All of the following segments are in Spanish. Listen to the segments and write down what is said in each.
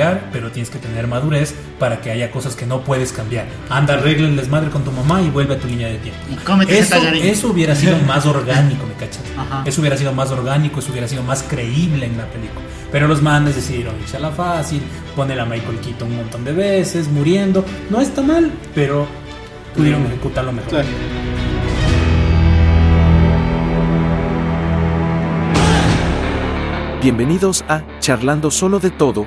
cambiar, pero tienes que tener madurez para que haya cosas que no puedes cambiar. Anda, arregla el desmadre con tu mamá y vuelve a tu línea de tiempo. Y cómete ese Eso, hubiera sido más orgánico, ¿me cachas? Ajá. Eso hubiera sido más orgánico, eso hubiera sido más creíble en la película. Pero los manes decidieron irse a la fácil, poner a Michael Keaton un montón de veces, muriendo. No está mal, pero pudieron ejecutarlo mejor. Claro. Bienvenidos a Charlando Solo de Todo,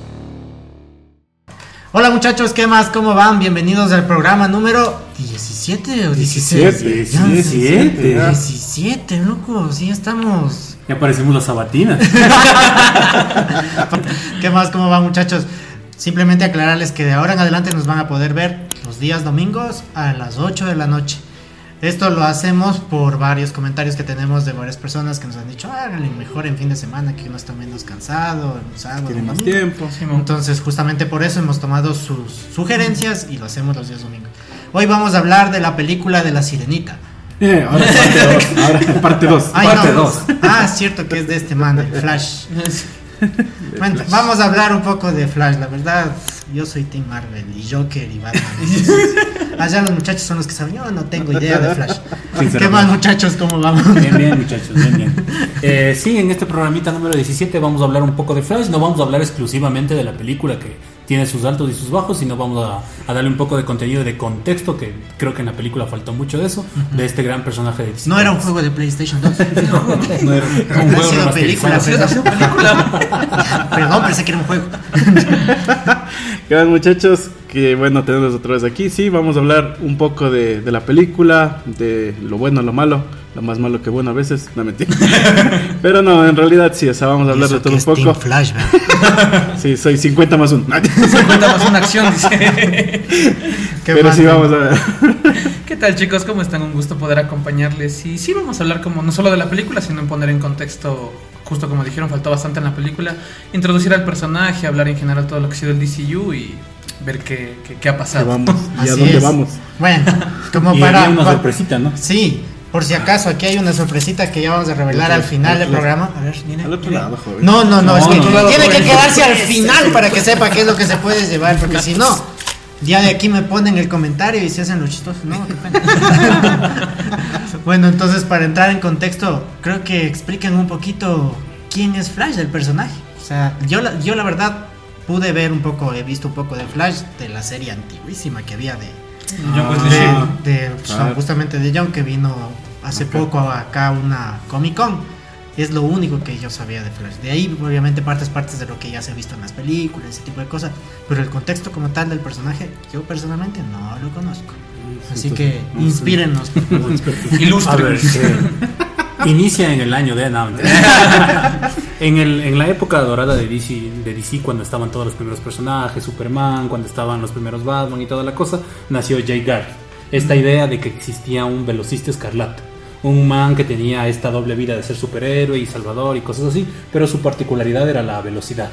Hola muchachos, ¿qué más? ¿Cómo van? Bienvenidos al programa número 17 o 16. 17, Ya, 17. 17, loco, sí estamos. Ya parecemos las sabatinas. ¿Qué más? ¿Cómo van muchachos? Simplemente aclararles que de ahora en adelante nos van a poder ver los días domingos a las 8 de la noche. Esto lo hacemos por varios comentarios que tenemos de varias personas que nos han dicho, háganle mejor en fin de semana que uno está menos cansado, en un sábado. Tiene más domingo". tiempo. Entonces, justamente por eso hemos tomado sus sugerencias y lo hacemos los días domingos. Hoy vamos a hablar de la película de la sirenita. Eh, ahora parte 2. Ahora parte 2. Ay, Parte no. dos. Ah, es cierto que es de este man, el Flash. Bueno, vamos a hablar un poco de Flash. La verdad, yo soy Team Marvel y Joker y Batman. Allá los muchachos son los que saben. Yo no tengo idea de Flash. ¿Qué más, muchachos? ¿Cómo vamos? Bien, bien, muchachos, bien, bien. Eh, sí, en este programita número 17 vamos a hablar un poco de Flash. No vamos a hablar exclusivamente de la película que tiene sus altos y sus bajos, sino vamos a, a darle un poco de contenido de contexto, que creo que en la película faltó mucho de eso, de este gran personaje de. No era un juego de PlayStation 2. No era un juego sido película, perdón. Perdón, pensé que era un juego. ¿Qué tal muchachos? Que bueno, tenemos otra vez aquí. Sí, vamos a hablar un poco de, de la película, de lo bueno, lo malo, lo más malo que bueno a veces, no mentira. Pero no, en realidad sí, o sea, vamos a hablar Eso de todo un poco. Flash, ¿verdad? Sí, soy 50 más 1. Cuéntanos una acción, dice. ¿Qué Pero más, sí, vamos a ver. ¿Qué tal chicos? ¿Cómo están? Un gusto poder acompañarles. Y sí, vamos a hablar como no solo de la película, sino en poner en contexto, justo como dijeron, faltó bastante en la película, introducir al personaje, hablar en general todo lo que ha sido el DCU y ver qué, qué- qué ha ¿Qué pasado. vamos? ¿Y a dónde es. vamos? Bueno, como Y para. había una sorpresita, ¿no? Sí, por si acaso, aquí hay una sorpresita que ya vamos a revelar al final del programa. A ver, mire, Al otro mire. lado, joven. No, no, no, No, es que no, no, tiene que quedarse al final para que sepa qué es lo que se puede llevar, porque si no, ya de aquí me ponen el comentario y se hacen los chistosos. No, qué pena. bueno, entonces para entrar en contexto, creo que expliquen un poquito quién es Flash, el personaje. O sea, yo la, yo la verdad pude ver un poco, he visto un poco de Flash de la serie antiguísima que había de, Wesley de, de- claro. justamente de John que vino hace poco acá a una Comic Con. Es lo único que yo sabía de Flash. De ahí, obviamente, partes, partes de lo que ya se ha visto en las películas, ese tipo de cosas. Pero el contexto como tal del personaje, yo personalmente no lo conozco. Así que ver, eh, inicia en el año de no, en, el, en la época dorada de DC, de DC, cuando estaban todos los primeros personajes, Superman, cuando estaban los primeros Batman y toda la cosa, nació Jay Garrick. Esta idea de que existía un velocista escarlata. Un man que tenía esta doble vida de ser superhéroe y salvador y cosas así, pero su particularidad era la velocidad.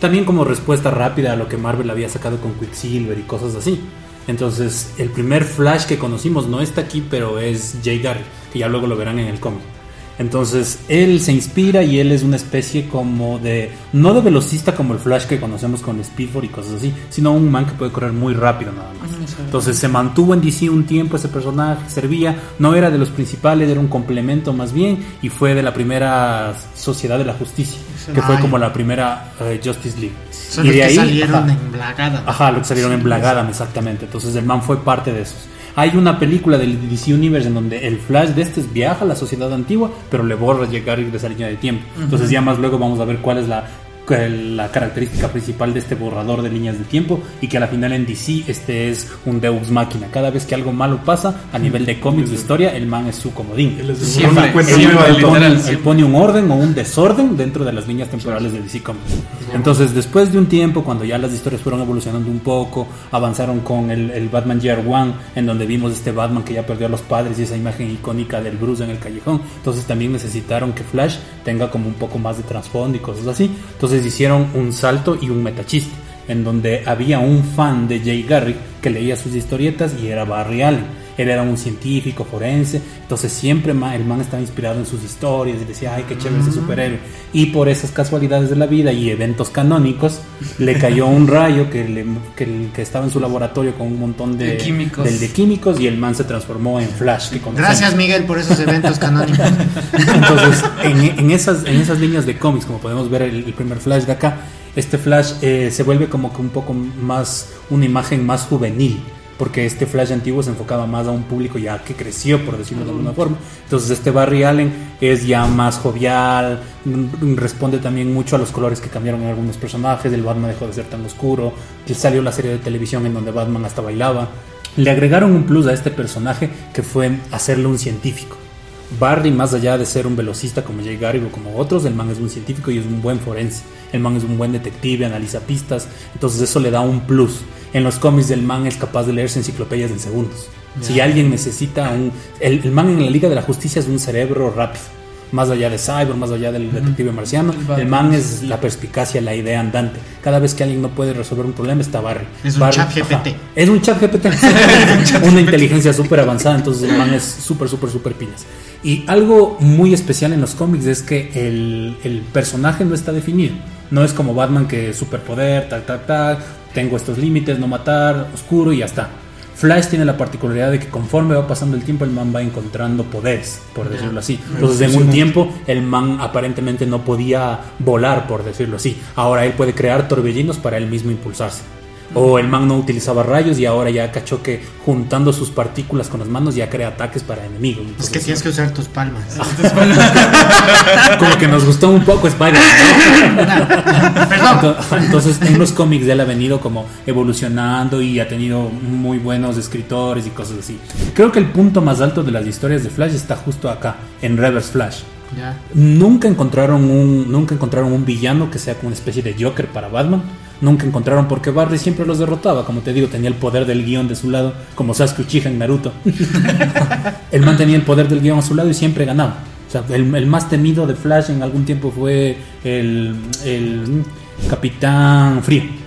También como respuesta rápida a lo que Marvel había sacado con Quicksilver y cosas así. Entonces, el primer Flash que conocimos no está aquí, pero es Jay Garrick, que ya luego lo verán en el cómic. Entonces, él se inspira y él es una especie como de, no de velocista como el Flash que conocemos con Speedforce y cosas así, sino un man que puede correr muy rápido nada más. Entonces, se mantuvo en DC un tiempo ese personaje, servía, no era de los principales, era un complemento más bien, y fue de la primera Sociedad de la Justicia, que fue como la primera eh, Justice League. Son los que salieron ajá. en Blagada. Ajá, lo que salieron en Blagadam, exactamente. Entonces el man fue parte de esos. Hay una película del DC Universe en donde el Flash de este viaja a la sociedad antigua, pero le borra llegar de esa línea de tiempo. Entonces ya más luego vamos a ver cuál es la la característica principal de este borrador de líneas de tiempo y que a la final en DC este es un Deus máquina. Cada vez que algo malo pasa a nivel de cómics de historia, el man es su comodín. Él pone un orden o un desorden dentro de las líneas temporales de DC Comics. Entonces, después de un tiempo, cuando ya las historias fueron evolucionando un poco, avanzaron con el, el Batman Year One, en donde vimos este Batman que ya perdió a los padres y esa imagen icónica del Bruce en el callejón. Entonces, también necesitaron que Flash tenga como un poco más de trasfondo y cosas así. Entonces, hicieron un salto y un metachiste, en donde había un fan de Jay Garrick que leía sus historietas y era Barry Allen. Él era un científico forense, entonces siempre el man estaba inspirado en sus historias y decía, ay, qué chévere ese superhéroe. Y por esas casualidades de la vida y eventos canónicos, le cayó un rayo que, le- que, el- que estaba en su laboratorio con un montón de, De químicos. del de químicos y el man se transformó en Flash. Que. Gracias, Miguel, por esos eventos canónicos. Entonces, en, en esas, en esas líneas de cómics, como podemos ver el, el primer Flash de acá, este Flash eh, se vuelve como que un poco más, una imagen más juvenil, porque este Flash antiguo se enfocaba más a un público ya que creció, por decirlo de alguna forma. Entonces, este Barry Allen es ya más jovial, mm, responde también mucho a los colores que cambiaron en algunos personajes, el Batman dejó de ser tan oscuro, salió la serie de televisión en donde Batman hasta bailaba. Le agregaron un plus a este personaje que fue hacerle un científico. Barry, más allá de ser un velocista como Jay Garrick o como otros, el man es un científico y es un buen forense. El man es un buen detective, analiza pistas, entonces eso le da un plus. En los cómics el man es capaz de leerse enciclopedias en segundos. Si alguien necesita un... El, el man en la Liga de la Justicia es un cerebro rápido. Más allá de Cyber, más allá del detective marciano, El el man es la perspicacia, la idea andante. Cada vez que alguien no puede resolver un problema está Barry. Es un Barry- chat GPT. ajá. Es un chat GPT. Una inteligencia súper avanzada, entonces el man es súper, súper, súper pilas. Y algo muy especial en los cómics es que el, el personaje no está definido. No es como Batman que superpoder, tal, tal, tal, tengo estos límites, no matar, oscuro y ya está. Flash tiene la particularidad de que conforme va pasando el tiempo el man va encontrando poderes, por decirlo así. Entonces en un tiempo el man aparentemente no podía volar, por decirlo así. Ahora él puede crear torbellinos para él mismo impulsarse. O el man no utilizaba rayos y ahora ya cachó que juntando sus partículas con las manos ya crea ataques para enemigos. Es que tienes que usar tus palmas. como que nos gustó un poco Spider-Man. ¿no? Perdón. Ento- Entonces en los cómics él ha venido como evolucionando y ha tenido muy buenos escritores y cosas así. Creo que el punto más alto de las historias de Flash está justo acá, en Reverse Flash. Nunca encontraron un nunca encontraron un villano que sea como una especie de Joker para Batman. Nunca encontraron porque Barry siempre los derrotaba, como te digo, tenía el poder del guion de su lado, como Sasuke Uchiha en Naruto. el man tenía el poder del guion a su lado y siempre ganaba. O sea, el, el más temido de Flash en algún tiempo fue el, el Capitán Frío.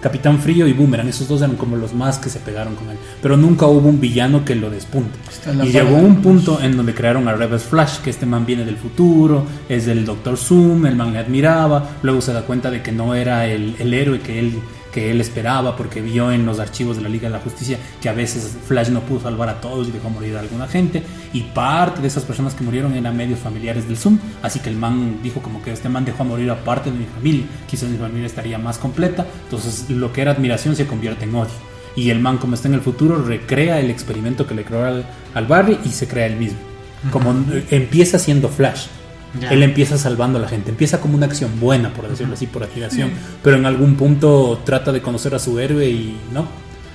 Capitán Frío y Boomerang, esos dos eran como los más que se pegaron con él. Pero nunca hubo un villano que lo despunte. Y llegó un punto en donde crearon a Reverse Flash, que este man viene del futuro, es del Doctor Zoom, el man le admiraba, luego se da cuenta de que no era el, el héroe que él, que él esperaba, porque vio en los archivos de la Liga de la Justicia que a veces Flash no pudo salvar a todos y dejó morir a alguna gente, y parte de esas personas que murieron eran medios familiares del Zoom, así que el man dijo como que este man dejó a morir a parte de mi familia, quizás mi familia estaría más completa, entonces lo que era admiración se convierte en odio. Y el man, como está en el futuro, recrea el experimento que le creó al, al Barry y se crea él mismo. Como empieza siendo Flash. Ya. Él empieza salvando a la gente. Empieza como una acción buena, por decirlo así, por admiración. Pero en algún punto trata de conocer a su héroe y no.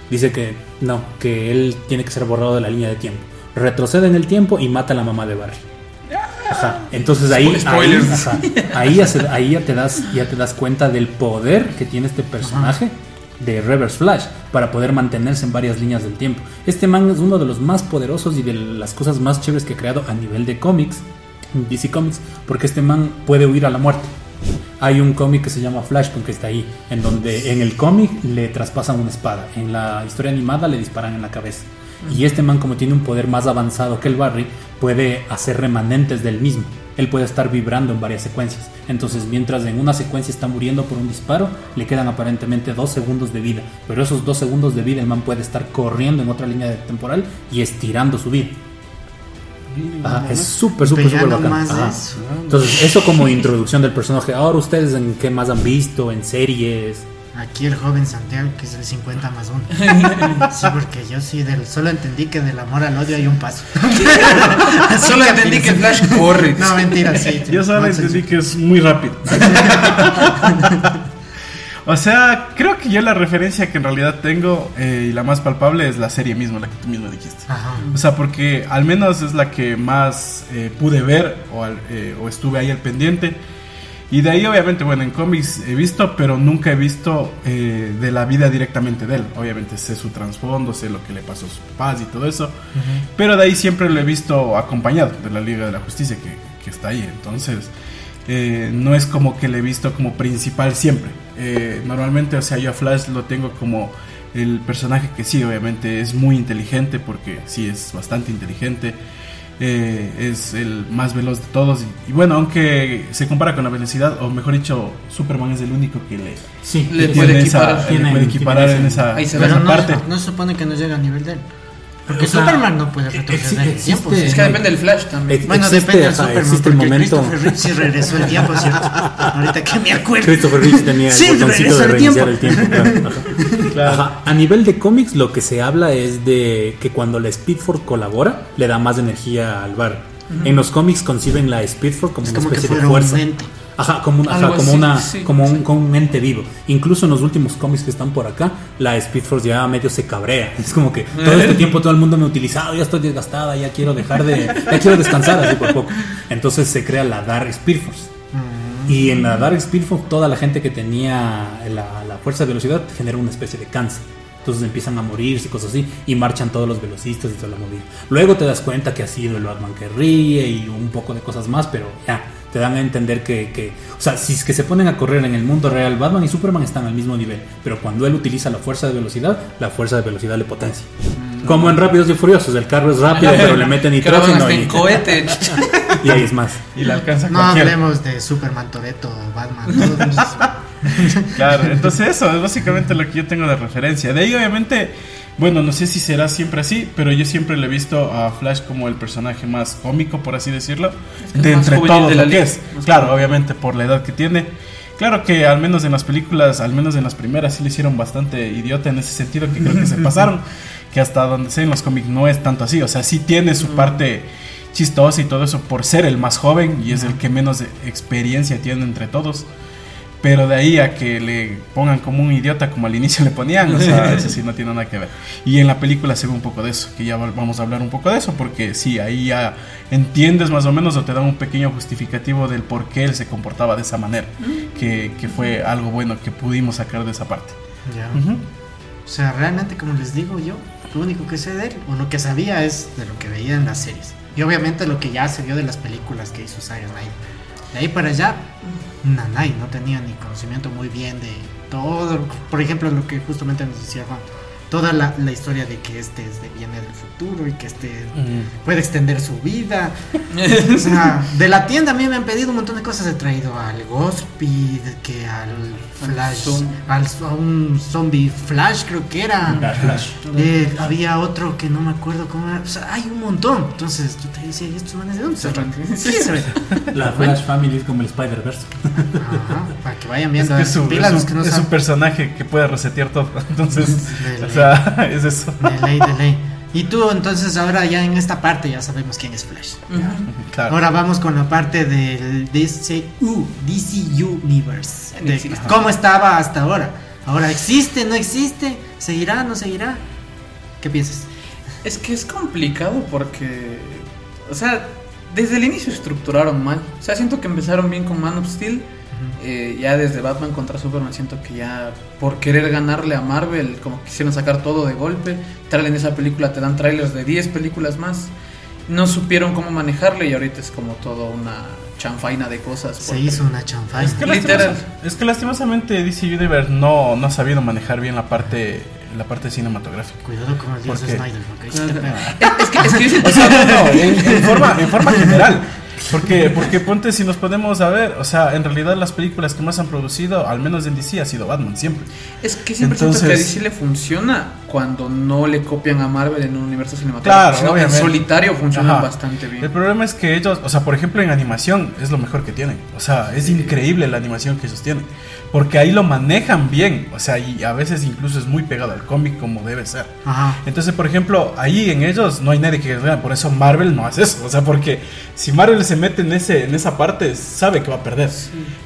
Dice que no, que él tiene que ser borrado de la línea de tiempo. Retrocede en el tiempo y mata a la mamá de Barry. Ajá. Entonces ahí, ahí, Spoilers. ajá. ahí, ya se- ahí ya te das, ya te das cuenta del poder que tiene este personaje de Reverse Flash para poder mantenerse en varias líneas del tiempo. Este man es uno de los más poderosos y de las cosas más chéveres que he creado a nivel de cómics, DC Comics, porque este man puede huir a la muerte. Hay un cómic que se llama Flashpoint que está ahí, en donde en el cómic le traspasan una espada, en la historia animada le disparan en la cabeza. Y este man como tiene un poder más avanzado que el Barry, puede hacer remanentes del mismo. Él puede estar vibrando en varias secuencias. Entonces, mientras en una secuencia está muriendo por un disparo, le quedan aparentemente dos segundos de vida. Pero esos dos segundos de vida, el man puede estar corriendo en otra línea temporal y estirando su vida. Ajá, es súper, súper, súper bacán. más de Ajá. eso. Entonces, eso como introducción del personaje. Ahora, ¿ustedes en qué más han visto? ¿En series? Aquí el joven Santiago, que es el 50 más 1. Sí, porque yo sí, del, solo entendí que del amor al odio hay un paso. Solo entendí que Flash corre. No, mentira, sí. Yo solo No, entendí sí. que es muy rápido. o sea, creo que yo la referencia que en realidad tengo eh, y la más palpable es la serie misma, la que tú mismo dijiste. Ajá. O sea, porque al menos es la que más eh, pude ver o, al- eh, o estuve ahí al pendiente. Y de ahí, obviamente, bueno, en cómics he visto, pero nunca he visto eh, de la vida directamente de él. Obviamente sé su trasfondo, sé lo que le pasó a sus papás y todo eso. Pero de ahí siempre lo he visto acompañado de la Liga de la Justicia que, que está ahí. Entonces, eh, no es como que le he visto como principal siempre. Eh, normalmente, o sea, yo a Flash lo tengo como el personaje que sí, obviamente es muy inteligente, porque sí es bastante inteligente. Eh, es el más veloz de todos. Y, y bueno, aunque se compara con la velocidad, o mejor dicho, Superman es el único que le, Sí, Le tiene- puede tiene esa- equiparar. le Tiene- puede equiparar tiene en esa, ahí se en esa no, parte. no se supone que no llega a nivel de él. Porque O sea, Superman no puede retroceder en el tiempo. existe- Es que depende del Flash también. Ex- Bueno, existe, depende del Superman. existe el momento. Christopher Reeve sí regresó el tiempo, ¿cierto? Ahorita que me acuerdo. Christopher Reeve tenía Sí, el botoncito de el reiniciar tiempo. el tiempo. claro, ajá. Claro. Ajá. A nivel de cómics, lo que se habla es de que cuando la Speedforce colabora, le da más energía al bar. En los cómics conciben la Speedforce como Es una como que especie de un fuerza. ente. Ajá, como, un- ajá, como así, una, sí, como un, como un ente vivo. Incluso en los últimos cómics que están por acá, la Speedforce ya medio se cabrea. Es como que todo este tiempo todo el mundo me ha utilizado, ya estoy desgastada, ya quiero dejar de, ya quiero descansar así por poco. Entonces se crea la Dark Speedforce. Y en la Dark Speedforce toda la gente que tenía la, la fuerza de velocidad genera una especie de cáncer. Entonces empiezan a morirse y cosas así. Y marchan todos los velocistas y toda la movida. Luego te das cuenta que ha sido el Batman que ríe y un poco de cosas más, pero ya, te dan a entender que, que- o sea, si es que se ponen a correr en el mundo real, Batman y Superman están al mismo nivel. Pero cuando él utiliza la fuerza de velocidad, la fuerza de velocidad le potencia. Como en Rápidos y Furiosos, el carro es rápido, pero le meten nitrógeno y, en cohete. y ahí es más. Y alcanza No hablemos de Superman, Toreto, Batman. todos. Claro, entonces eso es básicamente lo que yo tengo de referencia. De ahí obviamente, bueno, no sé si será siempre así, pero yo siempre le he visto a Flash como el personaje más cómico, por así decirlo, que de entre todos de lo que es. Más Claro, obviamente por la edad que tiene. Claro que al menos en las películas, al menos en las primeras, sí le hicieron bastante idiota en ese sentido, que creo que se pasaron, que hasta donde sé en los cómics no es tanto así, o sea, sí tiene su parte chistosa y todo eso por ser el más joven y es el que menos experiencia tiene entre todos. Pero de ahí a que le pongan como un idiota como al inicio le ponían, o sea, eso sí no tiene nada que ver. Y en la película se ve un poco de eso, que ya va- vamos a hablar un poco de eso, porque sí, ahí ya entiendes más o menos o te dan un pequeño justificativo del por qué él se comportaba de esa manera, que, que fue algo bueno que pudimos sacar de esa parte. Ya. Ujú. O sea, realmente, como les digo yo, lo único que sé de él, o lo que sabía, es de lo que veía en las series. Y obviamente lo que ya se vio de las películas que hizo Zack Snyder. De ahí para allá, Nanay no tenía ni conocimiento muy bien de todo. Por ejemplo, lo que justamente nos decía Juan. Toda la, la historia de que este es de- viene del futuro y que este puede extender su vida. O sea, de la tienda a mí me han pedido un montón de cosas. He traído al Gospid, que al Flash, al, a un zombie Flash creo que era. Flash. Eh, había otro que no me acuerdo cómo era. O sea, hay un montón. Entonces yo te decía, ¿y estos manes de dónde se van? Sí, se ven. La Flash Family es como el Spider-Verse. Ajá, para que vayan Es, viendo. que es, un, pilas es un- que no es un personaje que puede resetear todo, entonces, sea, es eso. De ley, de ley. Y tú, entonces, ahora ya en esta parte ya sabemos quién es Flash. Claro. Ahora vamos con la parte del DCU, DC Universe. De. ¿Cómo estaba hasta ahora? Ahora, ¿existe? ¿No existe? ¿Seguirá? ¿No seguirá? ¿Qué piensas? Es que es complicado porque, o sea, desde el inicio estructuraron mal. O sea, siento que empezaron bien con Man of Steel. Eh, ya desde Batman contra Superman siento que ya por querer ganarle a Marvel, como quisieron sacar todo de golpe. Tal en esa película te dan trailers de 10 películas más. No supieron cómo manejarle y ahorita es como todo una chanfaina de cosas. Se hizo una chanfai. Es que, Literal. es que lastimosamente DC Universe no, no ha sabido manejar bien la parte la parte cinematográfica. Cuidado con el dios. Snyder, porque ahí sí te pega. Es, es que, es que O sea, no, no, en, en forma, en forma general. Porque, porque ponte si nos podemos a ver, o sea, en realidad las películas que más han producido, al menos en DC, ha sido Batman siempre. Es que siempre siento que a Entonces- DC le funciona cuando no le copian a Marvel en un universo cinematográfico. Claro, que en obviamente. solitario funcionan Ajá. bastante bien. El problema es que ellos, o sea, por ejemplo, en animación es lo mejor que tienen. O sea, es increíble la animación que ellos tienen. Porque ahí lo manejan bien. O sea, y a veces incluso es muy pegado al cómic como debe ser. Ajá. Entonces, por ejemplo, ahí en ellos no hay nadie que vea. Por eso Marvel no hace eso. O sea, porque si Marvel se mete en, ese, en esa parte, sabe que va a perder.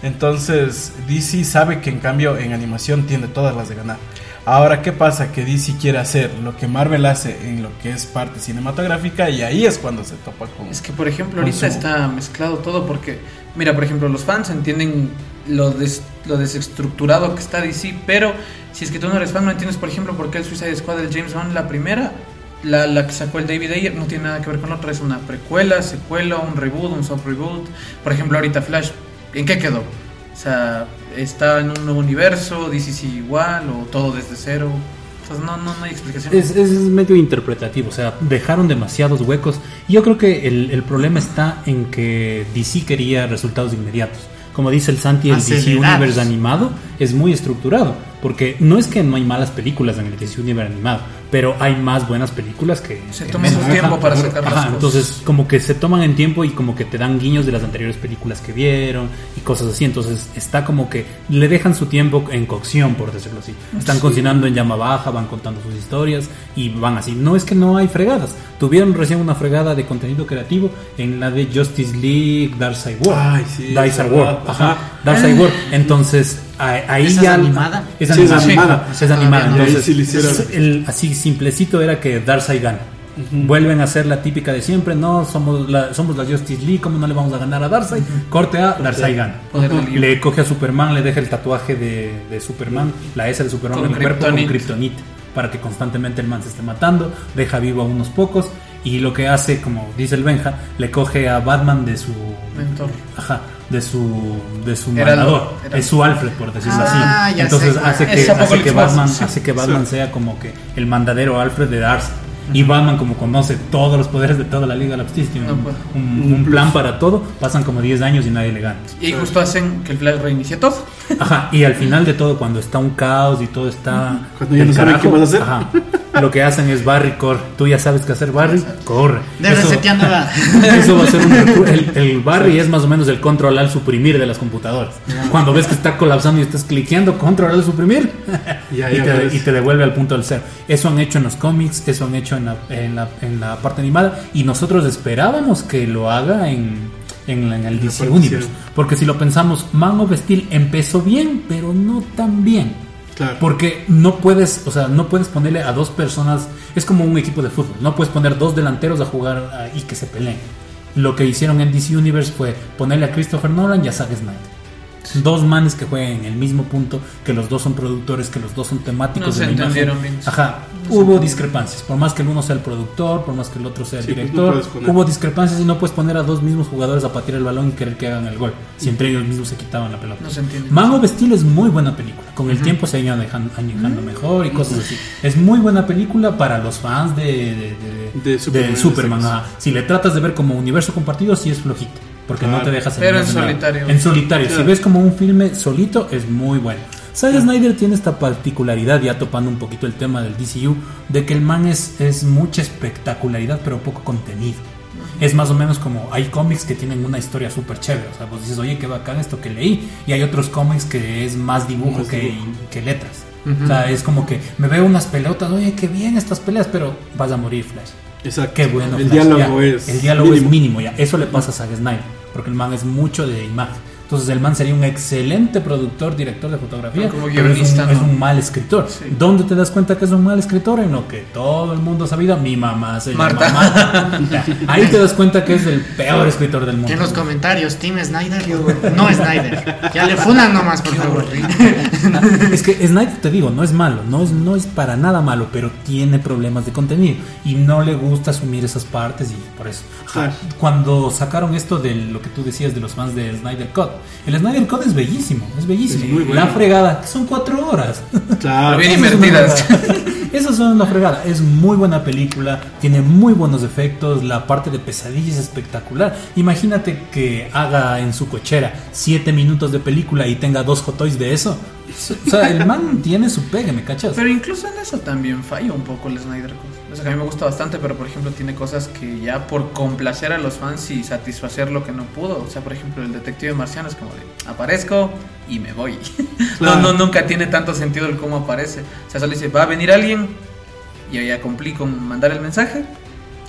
Entonces, DC sabe que en cambio en animación tiene todas las de ganar. Ahora, ¿qué pasa? Que DC quiere hacer lo que Marvel hace en lo que es parte cinematográfica y ahí es cuando se topa con... Es que, por ejemplo, ahorita su- está mezclado todo porque, mira, por ejemplo, los fans entienden lo, des- lo desestructurado que está DC, pero si es que tú no eres fan, no entiendes, por ejemplo, por qué el Suicide Squad del James Wan, la primera, la, la que sacó el David Ayer, no tiene nada que ver con la otra, es una precuela, secuela, un reboot, un soft reboot. Por ejemplo, ahorita Flash, ¿en qué quedó? O sea, ¿está en un nuevo universo? ¿DC sigue igual? ¿O todo desde cero? O sea, no, no, no hay explicación. Es, es medio interpretativo, o sea, dejaron demasiados huecos. Y Yo creo que el, el problema está en que DC quería resultados inmediatos. Como dice el Santi, el DC. Universe animado es muy estructurado. Porque no es que no hay malas películas en el DC Universe animado, pero hay más buenas películas que. Se toman su tiempo para sacar las cosas. Entonces, como que se toman en tiempo y como que te dan guiños de las anteriores películas que vieron y cosas así. Entonces, está como que le dejan su tiempo en cocción, por decirlo así. Están cocinando en llama baja, van contando sus historias y van así. No es que no hay fregadas. Tuvieron recién una fregada de contenido creativo en la de Justice League Darkseid War. Ay, sí, Darkseid es War. Ajá. Darkseid War. Entonces, ahí ¿Esa es ya. animada? Es Sí, es animada. Sí, es animada. Entonces, sí el, así simplecito era que Darkseid gana. Vuelven a ser la típica de siempre, no somos la, somos la Justice League, ¿cómo no le vamos a ganar a Darkseid? Corte A, Darkseid gana. Le coge a Superman, le deja el tatuaje de, de Superman, la S de Superman Con en el cuerpo con Kryptonite. Kryptonite, para que constantemente el man se esté matando, deja vivo a unos pocos y lo que hace, como dice el Benja, le coge a Batman de su Mentor. Ajá, de su de su Heraldo, mandador, es su Alfred por decirlo Ah, así. Entonces sé hace que hace que Batman sí. hace que Batman sea como que el mandadero Alfred de Darcy. Y Batman como conoce todos los poderes de toda la Liga de la Justicia, tiene No un, puede. un- un plan para todo, pasan como 10 años y nadie le gana. Y justo hacen que el Flash reinicie todo. Ajá, y al final de todo, cuando está un caos y todo está. Cuando ya no saben qué vas a hacer. ajá, lo que hacen es Barry, corre. Tú ya sabes qué hacer, Barry, corre. De Eso- reseteando la- Eso va a ser un el, el Barry es más o menos el control al suprimir de las computadoras. Cuando ves que está colapsando y estás cliqueando control al suprimir Ya, y, te, y te devuelve al punto del cero. Eso han hecho en los cómics, eso han hecho en la, en la, en la parte animada y nosotros esperábamos que lo haga en, en, el DC Universe. Porque si lo pensamos, Man of Steel empezó bien, pero no tan bien. Porque no puedes, o sea, no puedes ponerle a dos personas, es como un equipo de fútbol, no puedes poner dos delanteros a jugar ah, y que se peleen. Lo que hicieron en DC Universe fue ponerle a Christopher Nolan y a Zack Snyder. Dos manes que jueguen en el mismo punto, que los dos son productores, que los dos son temáticos No se de la imagen. entendieron bien. Ajá, No se hubo entendieron. discrepancias. Por más que el uno sea el productor, por más que el otro sea el Sí, pues, no director, hubo discrepancias y no puedes poner a dos mismos jugadores a patear el balón y querer que hagan el gol, si entre ellos mismos se quitaban la pelota. No se entiende. Man of Steel es muy buena película. Con el tiempo se ha ido añejando, añejando mejor y cosas así. Es muy buena película para los fans de, de, de- De Superman, ajá. Si le tratas de ver como universo compartido, sí es flojito. Porque no Claro. te dejas Pero en de nada. solitario. En solitario. Si Claro. ves como un filme solito, es muy bueno. Zack Snyder tiene esta particularidad, ya topando un poquito el tema del DCU, de que el man es, es mucha espectacularidad, pero poco contenido. Es más o menos como hay cómics que tienen una historia súper chévere. O sea, vos dices, oye, qué bacán esto que leí. Y hay otros cómics que es más dibujo Más que, dibujo. que letras. O sea, es como que me veo unas pelotas, oye, qué bien estas peleas, pero vas a morir, Flash. Exacto. Qué bueno. El Flash, diálogo ya. es. El diálogo mínimo. es mínimo ya. Eso le pasa a Zack Snyder. Porque el man es mucho de imagen. Entonces el man sería un excelente productor, director de fotografía. Pero como pero es, guionista, un, es ¿no? un mal escritor. Sí. ¿Dónde te das cuenta que es un mal escritor? En lo que todo el mundo ha sabido. Mi mamá se llama Marta. Ahí te das cuenta que es el peor escritor del mundo. En los comentarios, Team Snyder, yo, no Snyder. Ya le funan nomás, por favor. Es que Snyder, te digo, no es malo, no es, no es para nada malo, pero tiene problemas de contenido y no le gusta asumir esas partes y por eso. Cuando sacaron esto de lo que tú decías de los fans de Snyder Cut, El Snyder Code es bellísimo, es bellísimo. Es muy bueno. La fregada, que son cuatro horas. Claro. Bien invertidas. una fregada. Eso es una fregada. Es muy buena película, tiene muy buenos efectos, la parte de pesadilla es espectacular. Imagínate que haga en su cochera siete minutos de película y tenga dos hot toys de eso. O sea, el man tiene su pegue, ¿me cachas? Pero incluso en eso también falla un poco el Snyder Cut. O sea, que a mí me gusta bastante, pero por ejemplo tiene cosas que ya por complacer a los fans y satisfacer lo que no pudo. O sea, por ejemplo, el detective marciano es como de aparezco y me voy. Claro. No, no, nunca tiene tanto sentido el cómo aparece. O sea, solo dice, va a venir alguien y ya cumplí con mandar el mensaje,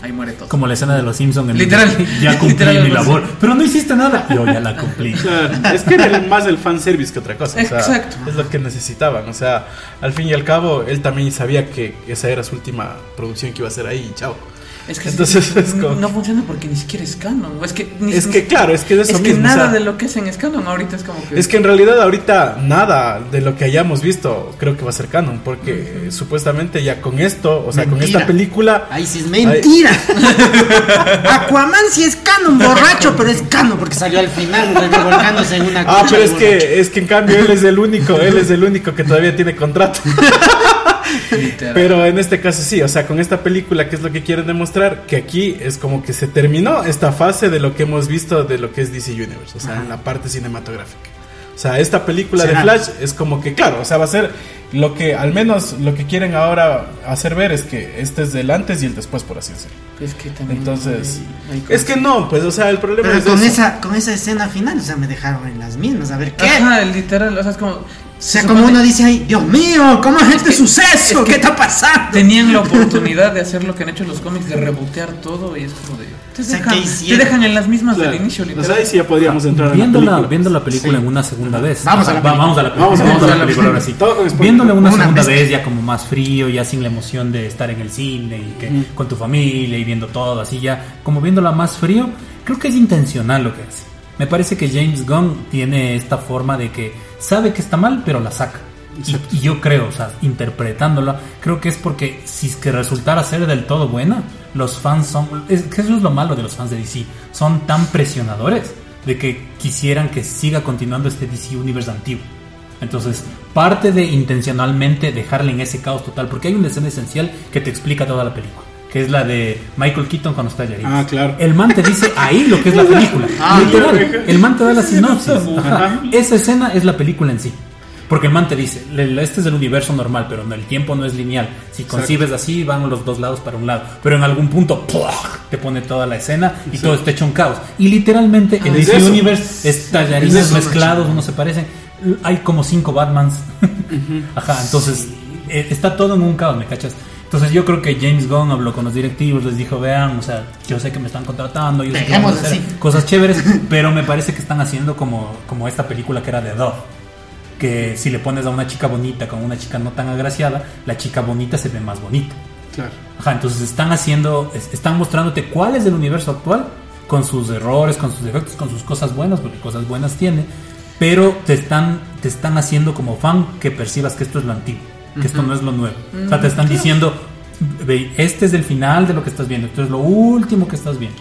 ahí muere todo. Como la escena de los Simpsons. Literal. Ya cumplí Literal, mi labor. Pero no hiciste nada. Yo ya la cumplí. Es que era el- más el fanservice que otra cosa. o sea, Exacto. Es lo que necesitaban. O sea, al fin y al cabo, él también sabía que esa era su última producción que iba a hacer ahí y chao. Es que Entonces, es no funciona porque ni siquiera es canon. Es que, ni- Es que, claro, es que es eso es que mismo, o nada sea, de lo que hacen es canon. Ahorita es como que. Es que en realidad ahorita nada de lo que hayamos visto creo que va a ser canon, porque eh, supuestamente ya con esto, o sea, con esta película... Ahí sí es mentira. Aquaman sí es canon, borracho, pero es canon porque salió al final revolcándose en una Ah, pero de es que, es que en cambio él es el único, él es el único que todavía tiene contrato. literal. Pero en este caso sí, o sea, con esta película, ¿qué es lo que quieren demostrar? Que aquí es como que se terminó esta fase de lo que hemos visto de lo que es DC Universe, o sea, en la parte cinematográfica. O sea, esta película Será. de Flash es como que, claro, o sea, va a ser lo que, al menos lo que quieren ahora hacer ver es que este es el antes y el después, por así decirlo. Es que también. Entonces, hay- hay es que no, pues, o sea, el problema Pero es con eso. esa, con esa escena final, o sea, me dejaron en las mismas. A ver qué. Ajá, literal, o sea, es como. O sea, como uno dice ahí, Dios mío, ¿cómo es este suceso? es que ¿Qué está pasando? Tenían la oportunidad de hacer lo que han hecho los cómics, de rebotear todo y es como de. Te O sea, dejan, ¿qué te dejan en las mismas Claro. del inicio, O literal. sea, ahí sí ya podríamos entrar en la película. viendo la película Sí. en una segunda vez. Vamos a la película. Vamos a la película. La la ahora sí. Todo Viéndole una, Una segunda vez ya como más frío, ya sin la emoción de estar en el cine y que con tu familia y viendo todo así ya, como viéndola más frío, creo que es intencional lo que hace. Me parece que James Gunn tiene esta forma de que sabe que está mal, pero la saca. Y, y yo creo, o sea, interpretándola, creo que es porque si es que resultara ser del todo buena, los fans son... Es que eso es lo malo de los fans de DC. Son tan presionadores de que quisieran que siga continuando este DC Universe antiguo. Entonces, parte de intencionalmente dejarle en ese caos total, porque hay una escena esencial que te explica toda la película, que es la de Michael Keaton cuando está Yaris. Ah, claro. El man te dice ahí lo que es la película. Ah, Literal, el man te da la sinopsis. Ajá. Esa escena es la película en sí. Porque el man te dice, este es el universo normal, pero no, el tiempo no es lineal. Si concibes así, van los dos lados para un lado. Pero en algún punto, te pone toda la escena y todo está hecho un caos. Y literalmente el Ah, es DC. Universe es Es tallarines mezclados, unos se parecen. Hay como cinco Batmans. Ajá, entonces eh, está todo en un caos, ¿me cachas? Entonces yo creo que James Gunn habló con los directivos, les dijo, vean, o sea, yo sé que me están contratando, yo sé que vamos a hacer cosas chéveres, pero me parece que están haciendo como, como esta película que era de Dove. Que si le pones a una chica bonita con una chica no tan agraciada, la chica bonita se ve más bonita. Claro. Ajá, entonces están haciendo, es- están mostrándote cuál es el universo actual, con sus errores, con sus defectos, con sus cosas buenas, porque cosas buenas tiene, pero te están, te están haciendo como fan que percibas que esto es lo antiguo, que esto no es lo nuevo. O sea, te están diciendo, ve, este es el final de lo que estás viendo, esto es lo último que estás viendo.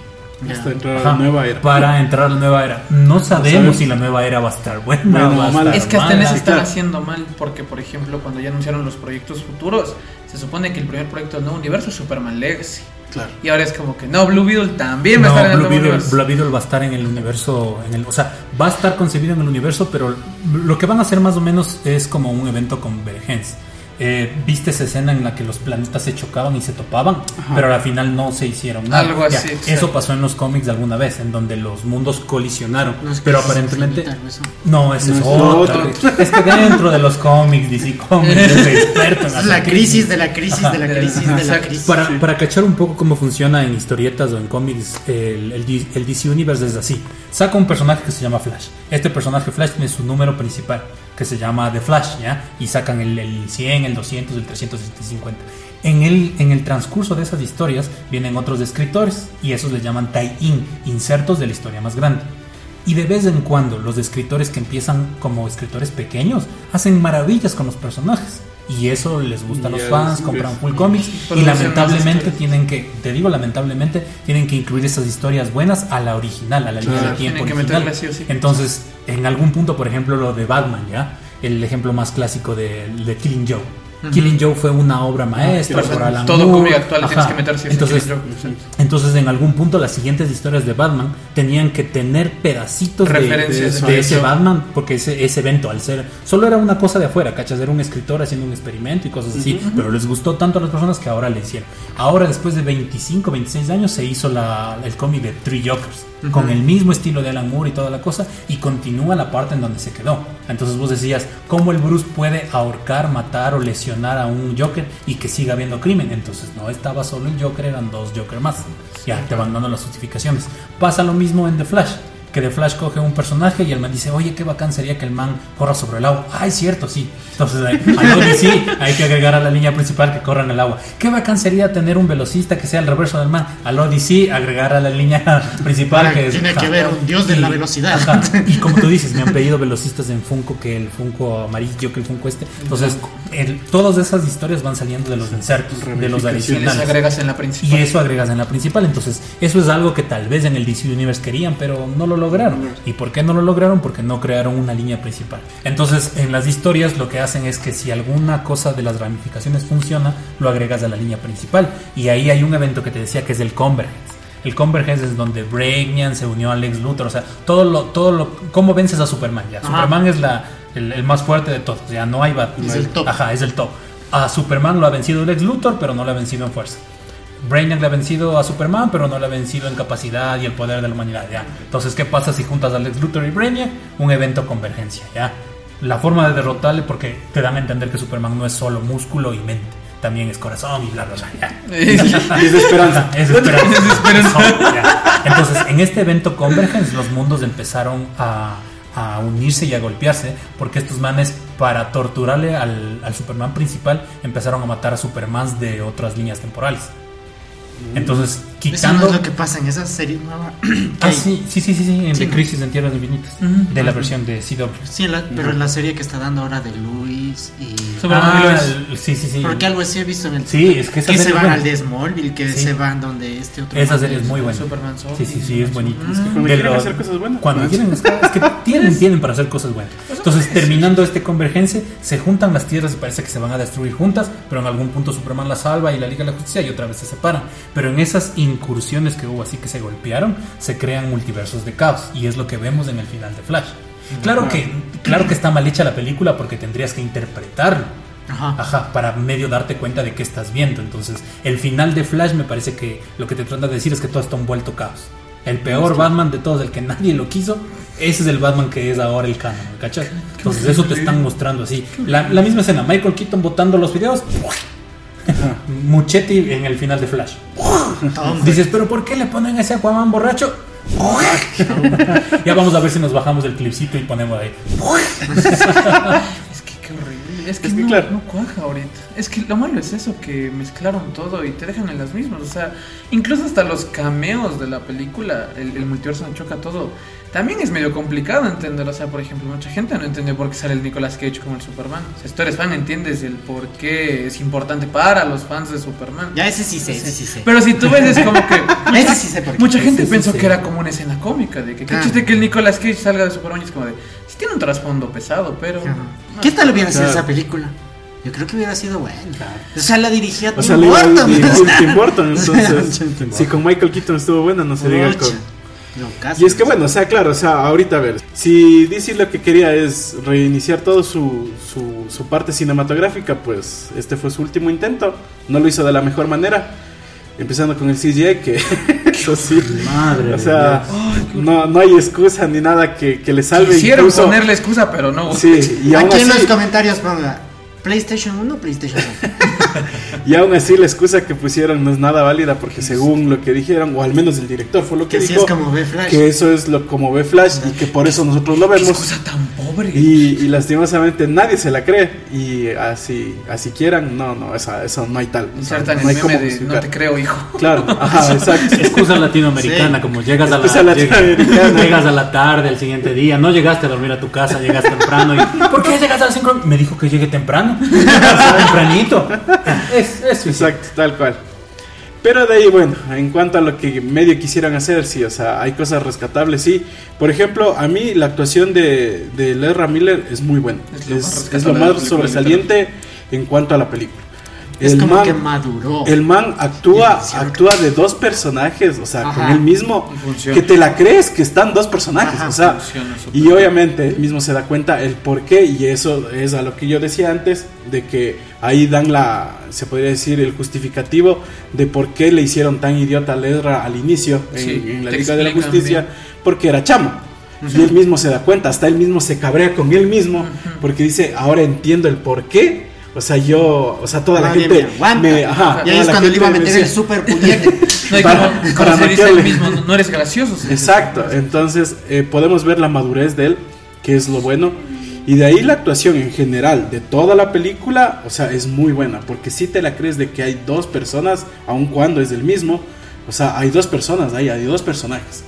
Hasta entrar a la nueva era. Para entrar a la nueva era. No sabemos si la nueva era va a estar buena o va a o mala. estar Es que hasta en eso están haciendo mal, porque por ejemplo, cuando ya anunciaron los proyectos futuros, se supone que el primer proyecto del nuevo universo es Superman Legacy. Claro. Y ahora es como que no, Blue Beetle también va a estar en el Blue nuevo Beetle. Blue Beetle va a estar en el universo, en el, o sea, va a estar concebido en el universo, pero lo que van a hacer más o menos es como un evento convergence. Eh, ¿Viste esa escena en la que los planetas se chocaban y se topaban? Pero al final no se hicieron nada. Algo así, Ya, eso pasó en los cómics alguna vez, en donde los mundos colisionaron. No, es que pero aparentemente... eso. No, ese es No, es otro. otro. Es que dentro de los cómics, DC Comics, es experto en la crisis de la crisis Ajá. de la crisis de la crisis. Para, para cachar un poco cómo funciona en historietas o en cómics, el, el el DC Universe es así. Saca un personaje que se llama Flash. Este personaje Flash tiene su número principal, que se llama The Flash, ¿ya? Y sacan el, el 100, el 200, el 300, el 350. En el, en el transcurso de esas historias vienen otros escritores y esos le llaman tie-in, insertos de la historia más grande. Y de vez en cuando los escritores que empiezan como escritores pequeños hacen maravillas con los personajes. Y eso les gusta a los fans, compran full cómics y lamentablemente tienen que, te digo lamentablemente, tienen que incluir esas historias buenas a la original, a la línea de tiempo original. Entonces, en algún punto, por ejemplo, lo de Batman, ¿ya? El ejemplo más clásico de, de Killing Joe. Killing Joe fue una obra maestra Pero por Alan todo Moore. cómic actual le tienes Ajá. que meter sí Entonces, Killing Joke. entonces, en algún punto, las siguientes historias de Batman tenían que tener pedacitos de, ese. Batman, porque ese, ese evento, al ser. Solo era una cosa de afuera, ¿cachas? Era un escritor haciendo un experimento y cosas así, pero les gustó tanto a las personas que ahora le hicieron. Ahora, después de 25, 26 años, se hizo la, el cómic de Three Jokers, con el mismo estilo de Alan Moore y toda la cosa, y continúa la parte en donde se quedó. Entonces, vos decías, ¿cómo el Bruce puede ahorcar, matar o lesionar a un Joker y que siga habiendo crimen? Entonces, no estaba solo el Joker, eran dos Joker más. Ya te van dando las justificaciones. Pasa lo mismo en The Flash. Que The Flash coge un personaje y el man dice, oye, qué bacán sería que el man corra sobre el agua. Ah, es cierto, sí. Entonces, ahí- a Lodi sí, hay que agregar a la línea principal que corra en el agua. Qué bacán sería tener un velocista que sea el reverso del man. A Lodi sí, agregar a la línea principal que es... tiene que ver un dios de la velocidad. ajá. Y como tú dices, me han pedido velocistas en Funko, que el Funko amarillo, que el Funko este. Entonces, el- todas esas historias van saliendo de los insertos, de los Y les adicionales. agregas en la Y principal. eso agregas en la principal. Entonces, eso es algo que tal vez en el DC Universe querían, pero no lo lograron. ¿Y por qué no lo lograron? Porque no crearon una línea principal. Entonces, en las historias lo que hacen es que si alguna cosa de las ramificaciones funciona, lo agregas a la línea principal. Y ahí hay un evento que te decía que es el Convergence. El Convergence es donde Brainiac se unió a Lex Luthor, o sea, todo lo, todo lo, cómo vences a Superman ya. Ajá. Superman es la, el, el más fuerte de todos, ya no hay Batman. Es el top. Ajá, es el top. A Superman lo ha vencido Lex Luthor, pero no lo ha vencido en fuerza. Brainiac le ha vencido a Superman, pero no le ha vencido en capacidad y el poder de la humanidad, ¿ya? Entonces, ¿qué pasa si juntas a Lex Luthor y Brainiac? Un evento convergencia, ¿ya? La forma de derrotarle, porque te dan a entender que Superman no es solo músculo y mente, también es corazón y bla, bla, bla, ¿ya? Y es esperanza. Es esperanza. Es esperanza. Ya. Entonces, en este evento Convergence, los mundos empezaron a, a unirse y a golpearse, porque estos manes, para torturarle al, al Superman principal, empezaron a matar a Supermans de otras líneas temporales. Entonces, Eso no es lo que pasa en esa serie nueva. Ah, sí, sí, sí, sí, sí, en Sí, The ¿no? Crisis en Tierras Infinitas, de la versión de CW. Sí, pero en la serie que está dando ahora de Luis y... Ah, el- sí, sí, sí. Porque algo así he visto en el... Sí, es que esa que serie se van buena. al de Smallville, que Sí. se van donde este otro... Esa serie es muy buena. Superman Sí, sí, sí, es bonita. Es que cuando De quieren lo- hacer cosas buenas. Cuando Ah, quieren, es que, es que tienen, tienen para hacer cosas buenas. Entonces, terminando este convergencia, se juntan las tierras y parece que se van a destruir juntas, pero en algún punto Superman la salva y la Liga de la Justicia y otra vez se separan. Pero en esas incursiones que hubo así que se golpearon, se crean multiversos de caos y es lo que vemos en el final de Flash. Claro que, claro que está mal hecha la película porque tendrías que interpretarlo. Ajá. Ajá, para medio darte cuenta de qué estás viendo. Entonces, el final de Flash me parece que lo que te trata de decir es que todo está envuelto caos. El peor Batman de todos, el que nadie lo quiso, ese es el Batman que es ahora el canon, ¿me ¿cachai? Entonces, eso te están mostrando así. La, la misma escena, Michael Keaton botando los videos, Muchetti en el final de Flash. Dices, pero ¿por qué le ponen ese Aquaman borracho? ya vamos a ver si nos bajamos el clipcito y ponemos ahí. Es que qué horrible. Es que, Es que no, claro. no cuaja ahorita. Es que lo malo es eso, que mezclaron todo y te dejan en las mismas. O sea, incluso hasta los cameos de la película, el, el multiverso no choca todo. También es medio complicado entender. O sea, por ejemplo, mucha gente no entendió por qué sale el Nicolas Cage como el Superman. O sea, si tú eres fan, entiendes el por qué es importante para los fans de Superman. Ya ese sí sé, ese sí sé. Pero si tú ves, es como que. Ese sí sé por qué. Mucha gente Ese pensó sé. que era como una escena cómica, de que qué Ah. chiste que el Nicolas Cage salga de Superman y es como de. Sí, tiene un trasfondo pesado, pero. No ¿Qué tal hubiera sido Claro. esa película? Yo creo que hubiera sido buena. O sea, la dirigía O Tim Burton. Tim Burton, entonces. Si con Michael Keaton estuvo buena, no se diga con. No, casi. Y es que bueno, o sea, claro, o sea, ahorita a ver, si DC lo que quería es reiniciar todo su, su, su parte cinematográfica, pues este fue su último intento, no lo hizo de la mejor manera, empezando con el CGI, que eso sí, Madre o sea, no, no hay excusa ni nada que, que le salve. Quisieron incluso- ponerle excusa, pero no. Sí, y Aquí en los comentarios ponga PlayStation 1 PlayStation 2. y aún así la excusa que pusieron no es nada válida porque según lo que dijeron, o al menos el director fue lo que, Que sí dijo, es como ve Flash. que eso es lo como ve Flash y que por eso nosotros lo vemos. excusa tan Pobre. Y, y lastimosamente nadie se la cree. Y así, así quieran, no, no, esa, eso no hay tal. O sea, no hay el cómo meme de no justificar. te creo, hijo. Claro, ajá, exacto. Excusa latinoamericana, como llegas a la, Excusa latinoamericana. llegas, llegas a la tarde, el siguiente día, no llegaste a dormir a tu casa, llegas temprano y ¿por qué llegas a las 5? Me dijo que llegue temprano, tempranito. Es, es Exacto, tal cual. Pero de ahí, bueno, en cuanto a lo que medio quisieran hacer, sí, o sea, hay cosas rescatables, sí. Por ejemplo, a mí la actuación de, de Ezra Miller es muy buena. Es lo más Es, es lo sobresaliente en cuanto a la película. Es El como man- que maduró. El man actúa, actúa de dos personajes, o sea, con Ajá. él mismo, Y funciona. que te la crees que están dos personajes, Ajá, o sea, y obviamente él mismo se da cuenta el por qué, y eso es a lo que yo decía antes, de que ahí dan la, se podría decir, el justificativo de por qué le hicieron tan idiota a Ezra al inicio en, Sí, en la Liga de la Justicia, bien. porque era chamo. Y él mismo se da cuenta, hasta él mismo se cabrea con él mismo, porque dice, ahora entiendo el por qué. O sea, yo, o sea, toda la gente me ajá, y ahí es cuando le iba a meter el super puñete. Para- el mismo, no, eres gracioso. Exacto, entonces eh, podemos ver la madurez de él, que es lo bueno. Y de ahí la actuación en general de toda la película, o sea, es muy buena, porque si te la crees de que hay dos personas, aun cuando es del mismo, o sea, hay dos personas ahí, hay dos personajes.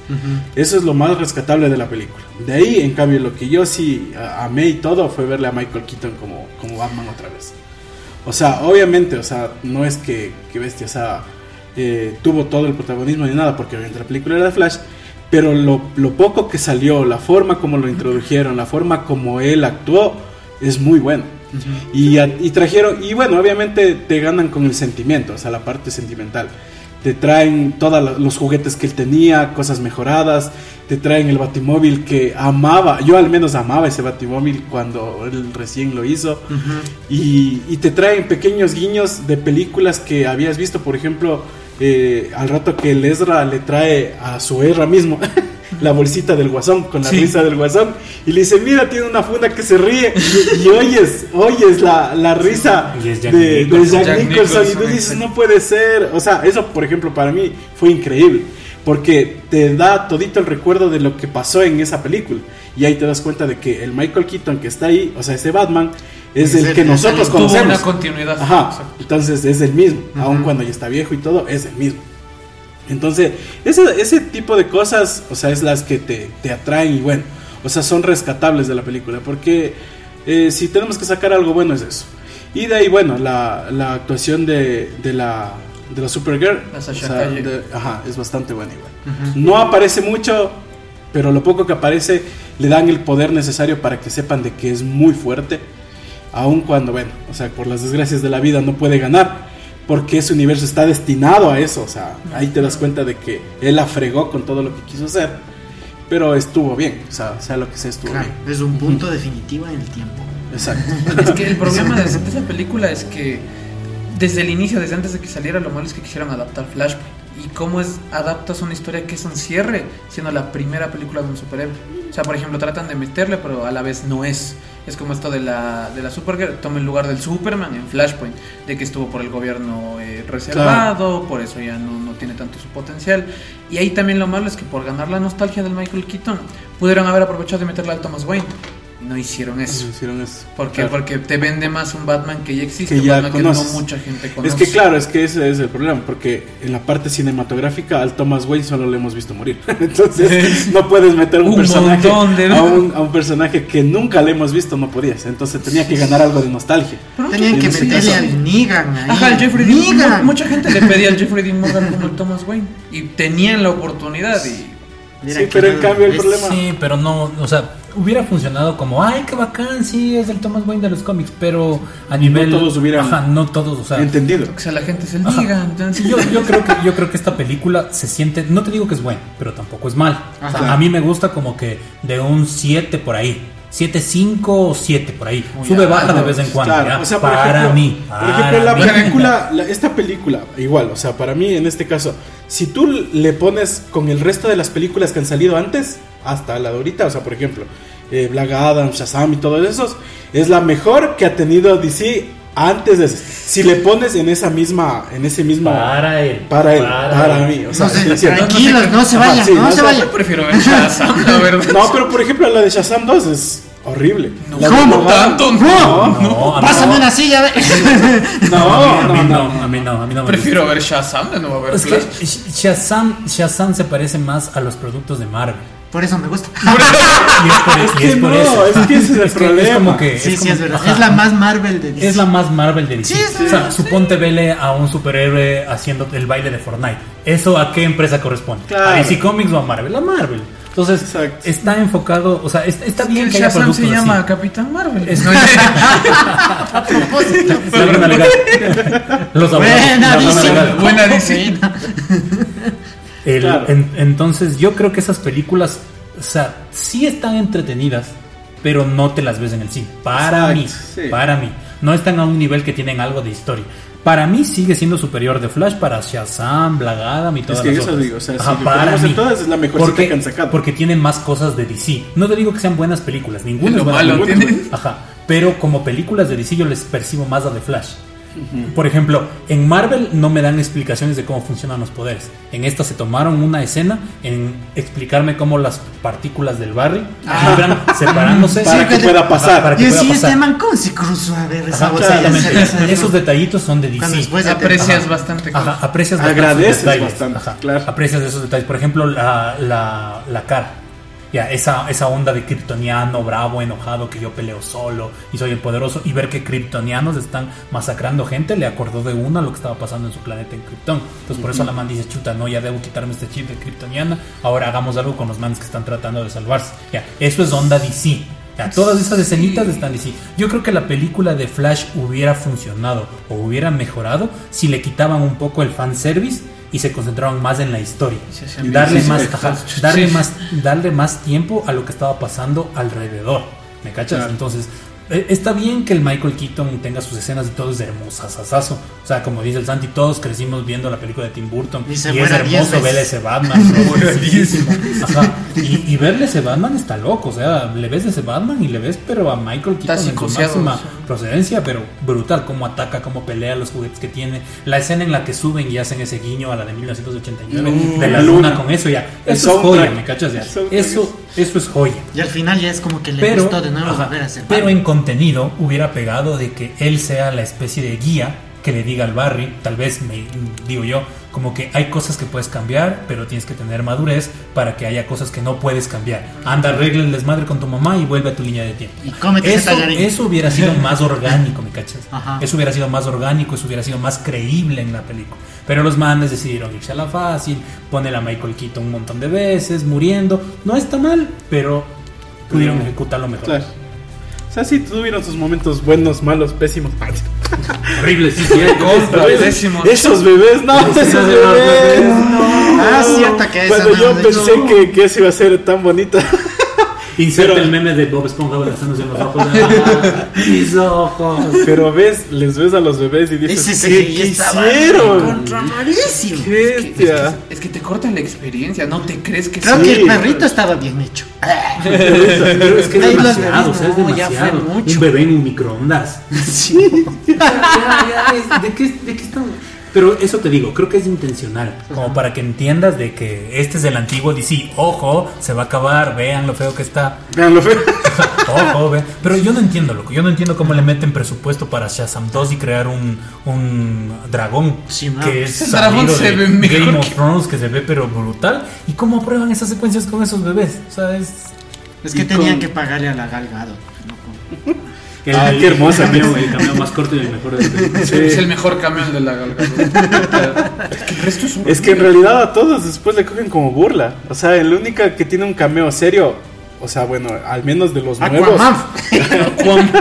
Eso es lo más rescatable de la película. De ahí, en cambio, lo que yo sí amé y todo fue verle a Michael Keaton como, como Batman otra vez. O sea, obviamente, o sea, no es que, que bestia, o sea, eh, tuvo todo el protagonismo ni nada, porque obviamente la película era de Flash, pero lo, lo poco que salió, la forma como lo introdujeron, la forma como él actuó, es muy bueno. y, a- y trajeron, y bueno, obviamente te ganan con el sentimiento, o sea, la parte sentimental. Te traen todos los juguetes que él tenía, cosas mejoradas. Te traen el batimóvil que amaba. Yo al menos amaba ese batimóvil cuando él recién lo hizo. Y, y te traen pequeños guiños de películas que habías visto, por ejemplo, eh, al rato que el Ezra le trae a su Ezra mismo la bolsita del guasón, con la Sí. risa del guasón, y le dice, mira, tiene una funda que se ríe, y, y oyes, oyes la, la risa Jack de, de Nicholson. Jack Jack Nicholson, y tú dices, no puede ser, o sea, eso por ejemplo para mí fue increíble. Porque te da todito el recuerdo de lo que pasó en esa película. Y ahí te das cuenta de que el Michael Keaton que está ahí, o sea, ese Batman, es Es el el- que nosotros el- Tuvo conocemos. una continuidad. Ajá, entonces es el mismo, aun Ujú. cuando ya está viejo y todo, es el mismo. Entonces, ese, ese tipo de cosas, o sea, es las que te, te atraen y bueno, o sea, son rescatables de la película, porque eh, si tenemos que sacar algo bueno es eso. Y de ahí, bueno, la, la actuación de, de la, de la Supergirl, o sea, de- ajá, es bastante buena igual. No aparece mucho, pero lo poco que aparece le dan el poder necesario para que sepan de que es muy fuerte. Aun cuando, bueno, o sea, por las desgracias de la vida no puede ganar. Porque ese universo está destinado a eso. O sea, ahí te das cuenta de que él la fregó con todo lo que quiso hacer. Pero estuvo bien. O sea, sea lo que sea, estuvo Claro, bien. es un punto definitivo en el tiempo. Exacto. Es que el problema de, de esa película es que desde el inicio, desde antes de que saliera, lo malo es que quisieron adaptar Flashpoint. Y cómo es adaptas una historia que es un cierre, siendo la primera película de un superhéroe. O sea, por ejemplo, tratan de meterle, pero a la vez no es. Es como esto de la, de la Supergirl, toma el lugar del Superman en Flashpoint, de que estuvo por el gobierno eh, reservado, por eso ya no, no tiene tanto su potencial. Y ahí también lo malo es que por ganar la nostalgia del Michael Keaton, pudieron haber aprovechado de meterle al Thomas Wayne. No hicieron eso. Hicieron eso. ¿Por qué? Claro. Porque te vende más un Batman que ya existe, Que ya Batman conoces. que no mucha gente Es conoce. que claro, es que ese es el problema, porque en la parte cinematográfica al Thomas Wayne solo le hemos visto morir. Entonces no puedes meter un, Un personaje montón de- a, un, a un personaje que nunca le hemos visto, no podías. Entonces tenía que ganar algo de nostalgia. Pero Tenían que meterle al Negan ahí. Ajá, el Jeffrey Dean. Morgan. Mucha gente le pedía al Jeffrey Dean Morgan como el Thomas Wayne. Y tenían la oportunidad y... Mira Sí, pero en no, cambio el es- problema- Sí, pero no, o sea, hubiera funcionado como, ay, qué bacán, sí, es el Thomas Wayne de los cómics, pero a nivel... todos hubieran Ajá, no todos, o sea... Entendido. O sea, la gente se. Entonces, Yo, yo creo que yo creo que esta película se siente, no te digo que es buena, pero tampoco es mal. O sea, Ajá. a mí me gusta como que de un 7 por ahí. 7, 5 o 7 por ahí. Muy Sube, baja de vez en cuando. Claro, o sea, por para ejemplo, mí. Por ejemplo, la mí. película, la- esta película, igual, o sea, para mí en este caso, si tú le pones con el resto de las películas que han salido antes, hasta la de ahorita, o sea, por ejemplo, eh, Black Adam, Shazam y todos esos, es la mejor que ha tenido DC antes de Si le pones en esa misma, en ese mismo... Para él. Para él, para, mí, o sea, No se- tranquilos, no se sí, no no se vayan. yo prefiero ver Shazam, la verdad. No, pero por ejemplo la de Shazam 2 es horrible. No, ¿Cómo tanto? No, Pásame no. una silla. no, no, no, no. a mí no, a mí no Prefiero ver Shazam de nuevo a ver. Es Flash. que Sh- Shazam, Shazam se parece más a los productos de Marvel. Por eso me gusta. Y es por, y que es por no, eso. es que ese es el que problema. como que. Sí, sí, como- es verdad. ajá. Es la más Marvel de DC. Es la más Marvel de DC. Sí, es o sea, suponte vele a un superhéroe haciendo el baile de Fortnite. ¿Eso a qué empresa corresponde? Claro. ¿A DC Comics o a Marvel? A Marvel. Entonces, Exacto. está enfocado, o sea, está, está bien el que haya productos se llama así. Capitán Marvel. Es- No, A propósito. La broma legal. Los abogados, Buena legal. Buena DC. El- Claro. en- entonces yo creo que esas películas, o sea, sí están entretenidas, pero no te las ves en el cine. Para Exacto, mí, sí. para mí. No están a un nivel que tienen algo de historia. Para mí sigue siendo superior de Flash para Shazam, Black Adam y todas que las eso otras. digo, o sea, Ajá, si lo para mí. todas, es la mejorcita porque, que han sacado. Porque tienen más cosas de DC. No te digo que sean buenas películas, ninguna Lo es buena malo. Ajá. Pero como películas de DC yo les percibo más a de Flash. Por ejemplo, en Marvel no me dan explicaciones de cómo funcionan los poderes. En esta se tomaron una escena en explicarme cómo las partículas del barrio vibran separándose Para que que- pueda pasar. para que pueda sí, pasar. este man, ¿cómo se cruzó a ver esa Ajá, botella? exactamente. Esos detallitos son de DC. Te- Aprecias bastante. Ajá, aprecias bastante Agradeces bastante, Ajá, claro. Aprecias esos detalles. Por ejemplo, la, la, la cara. Ya, esa, esa onda de kryptoniano, bravo, enojado, que yo peleo solo y soy el poderoso. Y ver que kryptonianos están masacrando gente, le acordó de una lo que estaba pasando en su planeta en Krypton. Entonces, por eso la man dice: Chuta, no, ya debo quitarme este chip de kryptoniana. Ahora hagamos algo con los manes que están tratando de salvarse. Ya, eso es onda DC. Ya, todas esas escenitas están DC. Yo creo que la película de Flash hubiera funcionado o hubiera mejorado si le quitaban un poco el fanservice y se concentraban más en la historia. Sí, sí, sí, darle sí, más, ajá, darle más, darle más tiempo a lo que estaba pasando alrededor. ¿Me cachas? Claro. Entonces, está bien que el Michael Keaton tenga sus escenas y todo es hermosasazo. O sea, como dice el Santi, todos crecimos viendo la película de Tim Burton Y es hermoso veces. ver ese Batman. Ajá. Y, y verle ese Batman está loco. O sea, le ves ese Batman y le ves, pero a Michael Está Keaton en su máxima sí. procedencia, pero brutal. Cómo ataca, cómo pelea, los juguetes que tiene. La escena en la que suben y hacen ese guiño a la de 1989 No, de la luna luna. con eso ya. Eso es joya. ¿me cachas? Ya. Eso, eso es joya. Y al final ya es como que le Pero, gustó de nuevo ajá, volver a pero en contenido hubiera pegado de que él sea la especie de guía que le diga al Barry, tal vez me digo yo, como que hay cosas que puedes cambiar, pero tienes que tener madurez para que haya cosas que no puedes cambiar. Anda, arregla el desmadre con tu mamá y vuelve a tu línea de tiempo. Y cómete Eso, hubiera sido más orgánico, ¿me cachas? Ajá. Eso hubiera sido más orgánico, eso hubiera sido más creíble en la película. Pero los manes decidieron irse a la fácil, poner a Michael Keaton un montón de veces, muriendo. No está mal, pero pudieron Mm, ejecutarlo mejor. Claro. O sea, sí tuvieron sus momentos buenos, malos, pésimos. Ay, Horrible, sí, sí. Contra, décimos. Esos bebés, no, esos no, no, bebés. Ah, cierto que Cuando no, yo pensé que, que eso iba a ser tan bonita. Inserta el meme de Bob Esponja abrazándose en los ojos. Ah, mis ojos. Pero ves, les ves a los bebés y dices, Ese ¿qué hicieron? contra malísimo. ¿Qué Es que, es que te cortan la experiencia, no te crees que Creo Sí. que el perrito estaba bien hecho. Pero es que es demasiado, o sea, es no, ya fue demasiado. mucho. Un bebé en un microondas. Sí. Ya, ya, es- ¿De qué, de qué estamos? Pero eso te digo, creo que es intencional, como para que entiendas de que este es el antiguo DC. Ojo, se va a acabar, vean lo feo que está. Vean lo feo. Ojo, ve. Pero yo no entiendo, loco. Yo no entiendo cómo le meten presupuesto para Shazam 2 y crear un, un dragón Sí, man. que es Ese dragón se ve mejor Game of que- Thrones que se ve pero brutal. ¿Y cómo aprueban esas secuencias con esos bebés? O sea, es Es que tenían con- que pagarle a la Galgado. el, qué hermosa. el cameo, el cameo más corto y el mejor de la película. es, el mejor camión de la galga. es que es Es que en realidad a todos después le cogen como burla. O sea, el único que tiene un cameo serio, o sea, bueno, al menos de los nuevos.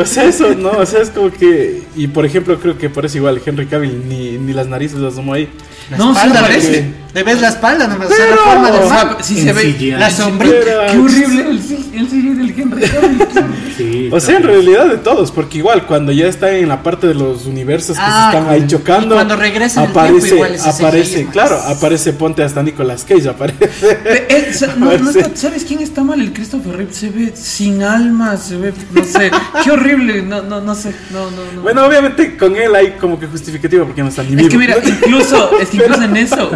O sea, eso, no, o sea, es como que. Y por ejemplo, creo que por eso igual Henry Cavill ni, ni las narices las tomó ahí. La No, sí espalda, parece. le- Le ves la espalda nomás. o sea, la forma de O sea, man. sí se ve. CGI. La sombrita. Pero- Qué horrible el, CGI del Henry Cavill. Sí, O sea, en realidad de todos, porque igual cuando ya está en la parte de los universos que Ah, se están ahí chocando, cuando regresa en el aparece, tiempo, igual ese aparece, CGI claro, aparece ponte hasta Nicolas Cage, aparece. Eh, eh, sa- no, no está- ¿Sabes quién está mal? El Christopher Reeve se ve sin alma, se ve, no sé, qué horrible, no, no, no sé, no, no, no. Bueno, obviamente con él hay como que justificativo porque no está ni es vivo. que mira, incluso, es que incluso en eso,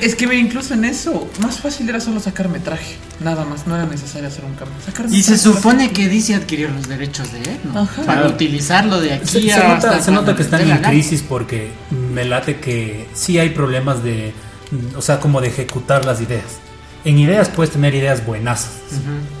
es que mira, incluso en eso, más fácil era solo sacar metraje, nada más, no era necesario hacer un cambio. Sacar Y se supone que DC adquirió los derechos de él, ¿no? Ajá. Para utilizarlo de Se, aquí se hasta nota, se cuando nota que están en gana. crisis porque me late que sí hay problemas de, o sea, como de ejecutar las ideas. En ideas puedes tener ideas buenas,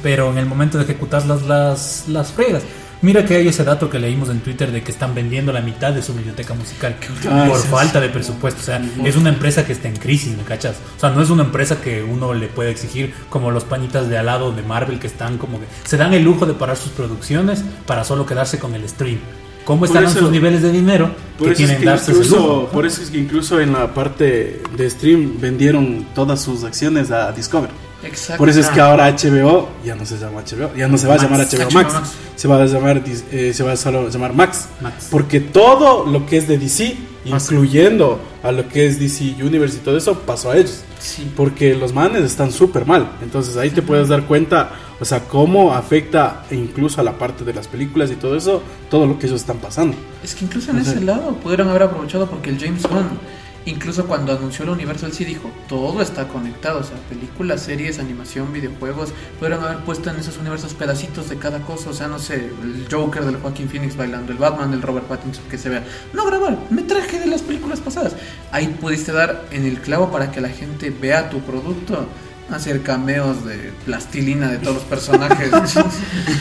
pero en el momento de ejecutarlas las, las fregas. Mira que hay ese dato que leímos en Twitter de que están vendiendo la mitad de su biblioteca musical Ah, por falta de presupuesto. O sea, es una empresa que está en crisis, ¿me cachas? O sea, no es una empresa que uno le puede exigir como los pañitas de al lado de Marvel que están como que se dan el lujo de parar sus producciones para solo quedarse con el stream. ¿Cómo estarán eso- sus niveles de dinero que es tienen que darse ese incluso, lujo? por eso es que incluso en la parte de stream vendieron todas sus acciones a Discover. Exacto. Por eso es que ahora HBO ya no se llama HBO, ya no se va a Max. llamar HBO HBO Max, Max. se va a llamar eh, se va a solo llamar Max, Max. porque todo lo que es de DC, incluyendo a lo que es DC Universe y todo eso, pasó a ellos. Sí. Porque los manes están súper mal. Entonces ahí te puedes dar cuenta, o sea, cómo afecta incluso a la parte de las películas y todo eso, todo lo que ellos están pasando. Es que incluso en O sea- ese lado pudieron haber aprovechado porque el James Gunn, incluso cuando anunció el universo, él sí dijo, todo está conectado, o sea, películas, series, animación, videojuegos, pudieron haber puesto en esos universos pedacitos de cada cosa, o sea, no sé, el Joker del Joaquín Phoenix bailando, el Batman del Robert Pattinson que se vea. No grabar, metraje de las películas pasadas. Ahí pudiste dar en el clavo para que la gente vea tu producto. Hacer cameos de plastilina de todos los personajes.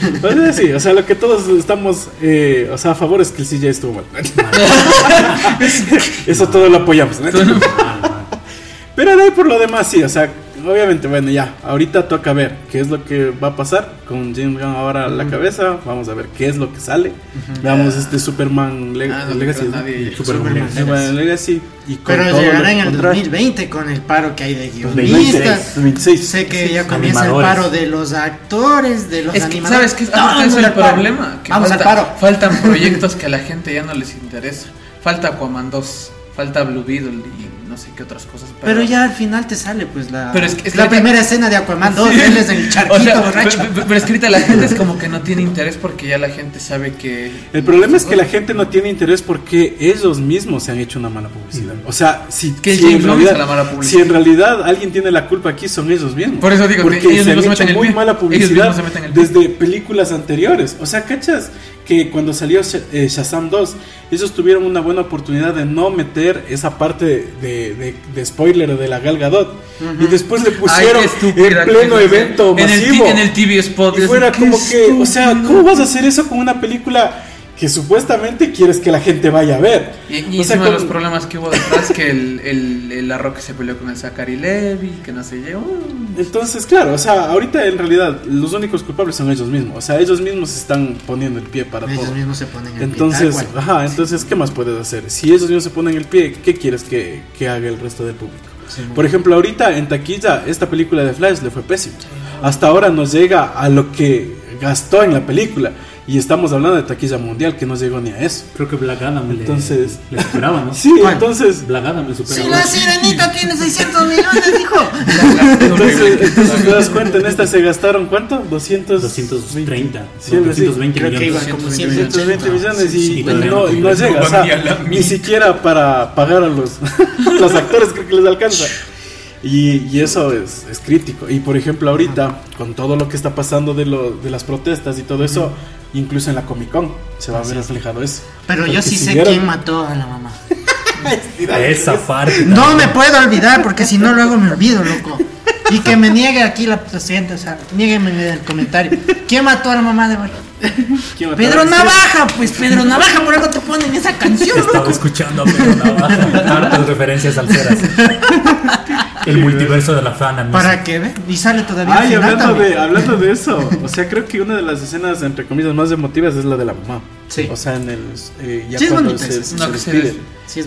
Entonces sí, o sea, lo que todos estamos, eh, o sea, a favor es que el CJ estuvo mal. eso todo lo apoyamos. ¿no? Pero de ahí por lo demás sí, o sea, obviamente, bueno, ya, ahorita toca ver qué es lo que va a pasar con James Gunn ahora a la cabeza, vamos a ver qué es lo que sale. Veamos este Superman Le- Ah, no, Legacy. pero ¿no? nadie- Superman Superman Legacy. Superman Legacy y con Pero llegará en el contrae. 2020 con el paro que hay de 2026, guionistas. 2026. Sé que ya comienza el paro de los actores, de los Es que, animadores. ¿sabes qué? Ahorita es el el paro. problema. Que Vamos falta- al paro. Faltan proyectos que a la gente ya no les interesa. Falta Aquaman 2, falta Blue Beetle y no sé qué otras cosas. Pero ya al final te sale pues la, Pero es que- es que la primera escena de Aquaman 2, él es el charquito O sea, borracho. pero, pero- pero es que ahorita la gente es como que no tiene interés porque ya la gente sabe que. El problema es que la gente no tiene interés porque ellos mismos se han hecho una mala publicidad. O sea, si, Que si en realidad, la mala publicidad. si en realidad alguien tiene la culpa aquí son ellos mismos. Por eso digo que porque ellos se han mismos se meten el muy pie. mala Ellos publicidad mismos se meten el pie. desde películas anteriores. O sea, ¿cachas? Que cuando salió eh, Shazam 2, ellos tuvieron una buena oportunidad de no meter esa parte de, de- de spoiler de la Gal Gadot. Y después le pusieron en pleno evento en el, masivo. en el TV spot. Y fuera como que, o sea. ¿cómo vas a hacer eso con una película que supuestamente quieres que la gente vaya a ver? Y, y o sea, de los con- problemas que hubo detrás, que el, el, el La Roca se peleó con el Zachary Levy, que no se llevó. Entonces, claro, o sea, ahorita en realidad los únicos culpables son ellos mismos. O sea, ellos mismos están poniendo el pie para Ellos todo. mismos se ponen el Entonces, pie, ajá, entonces, ¿qué más puedes hacer? Si ellos mismos se ponen el pie, ¿qué quieres que, que haga el resto del público? Sí, Por ejemplo, ahorita en taquilla, esta película de Flash le fue pésimo. Hasta ahora nos llega a lo que gastó en la película. Y estamos hablando de taquilla mundial, que no llegó ni a eso. Creo que Black Adam le- Entonces- le, superaba, ¿no? Sí, ¿Cuál? entonces, Black Adam le superaba. Si la sirenita tiene 600 millones, dijo. entonces, entonces te das cuenta, en esta se gastaron ¿cuánto? 200, 230. Sí, algo así. 220 Creo que millones. iban como 120 180. millones y, Sí, y todavía no, no no llega. o ni sea, siquiera para pagar a los, los actores creo que les alcanza. Y, y eso es, es crítico. Y por ejemplo, ahorita, con todo lo que está pasando de, lo, de las protestas y todo eso, incluso en la Comic Con se va a ver reflejado eso. Pero yo sí si sé vieron- quién mató a la mamá. Esa parte. No también. me puedo olvidar porque si no luego me olvido, loco. Y que me niegue aquí la presidenta, o sea, niegueme en el comentario. ¿Quién mató a la mamá de Bar- ¿Quién mató Pedro Navaja, pues Pedro Navaja, por algo te ponen esa canción, Estaba loco. escuchando a Pedro Navaja. Hartas referencias salseras. El multiverso de la fana. ¿no? Para que ve, y sale todavía Ay, hablando también. de, hablando de eso, o sea, creo que una de las escenas, entre comillas, más emotivas es la de la mamá. Sí. O sea, en el. eh, ya Sí, es se, se No, se des- Sí,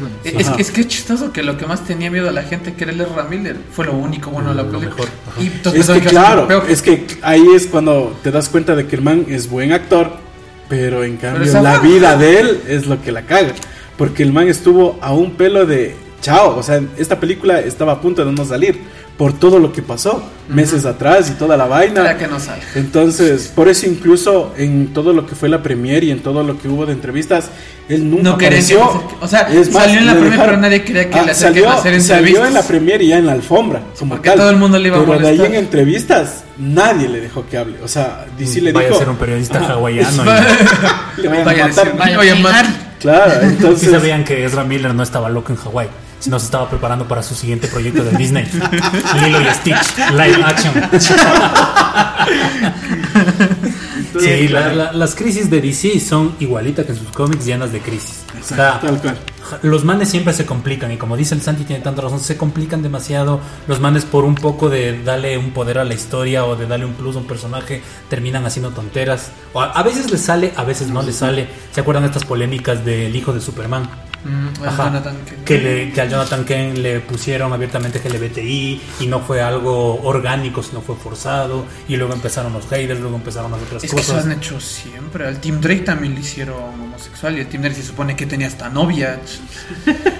es que es chistoso que lo que más tenía miedo a la gente que era el Ezra Miller fue lo único bueno de la Lo película. mejor, ajá. Y Es que claro, peor. es que ahí es cuando te das cuenta de que el man es buen actor, pero en cambio la vida de él es lo que la caga. Porque el man estuvo a un pelo de chao. O sea, esta película estaba a punto de no salir por todo lo que pasó meses atrás y toda la vaina. Para que no salga. Entonces, por eso incluso en todo lo que fue la premiere y en todo lo que hubo de entrevistas, él nunca No quería apareció. que- o sea, Es más, salió en la premiere, dejaron- pero nadie quería que Ah, le salió, a hacer salió entrevistas. en la premiere y ya en la alfombra, como porque tal. todo el mundo le iba a Pero de ahí molestar. en entrevistas, nadie le dejó que hable. O sea, DC le Vaya dijo... a ser un periodista Ajá. hawaiano. y- Le vayan a Vaya a matar. decir, Vaya a fijar. Claro, Sí entonces... sabían que Ezra Miller no estaba loco en Hawái, sino se estaba preparando para su siguiente proyecto de Disney. Lilo y Stitch, live action. Sí, la- la- las crisis de DC son igualitas que en sus cómics llenas de crisis. Exacto, tal cual. los manes siempre se complican y como dice el Santi tiene tanta razón, se complican demasiado. Los manes por un poco de darle un poder a la historia o de darle un plus a un personaje terminan haciendo tonteras. O a, a veces les sale, a veces no les sale. ¿Se acuerdan de estas polémicas del hijo de Superman? Mm, Ajá. Que, le, que a Jonathan Kent le pusieron abiertamente LGBTI y no fue algo orgánico, sino fue forzado. Y luego empezaron los haters, luego empezaron las otras Es que eso cosas. han hecho siempre. Al Team Drake también le hicieron homosexual y el Team Drake se supone que tenía hasta novia.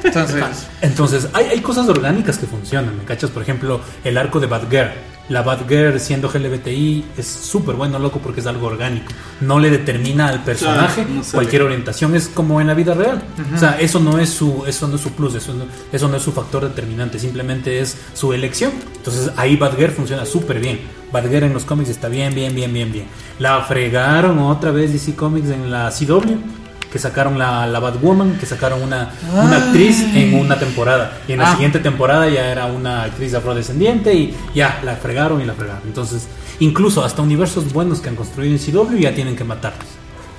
Entonces, Entonces, hay, hay cosas orgánicas que funcionan, ¿me cachas? Por ejemplo, el arco de Batgirl. La Batgirl siendo LGBTI es súper bueno, loco, porque es algo orgánico. No le determina al personaje Claro, no cualquier orientación, es como en la vida real. O sea, eso no es su, eso no es su plus, eso no, eso no es su factor determinante, simplemente es su elección. Entonces, ahí Batgirl funciona súper bien. Batgirl en los cómics está bien, bien, bien, bien, bien. La fregaron otra vez DC Comics en la CW que sacaron la, la Batwoman, que sacaron una, una actriz en una temporada. Y en la Ah. siguiente temporada ya era una actriz afrodescendiente y ya la fregaron y la fregaron. Entonces, incluso hasta universos buenos que han construido en CW ya tienen que matarlos.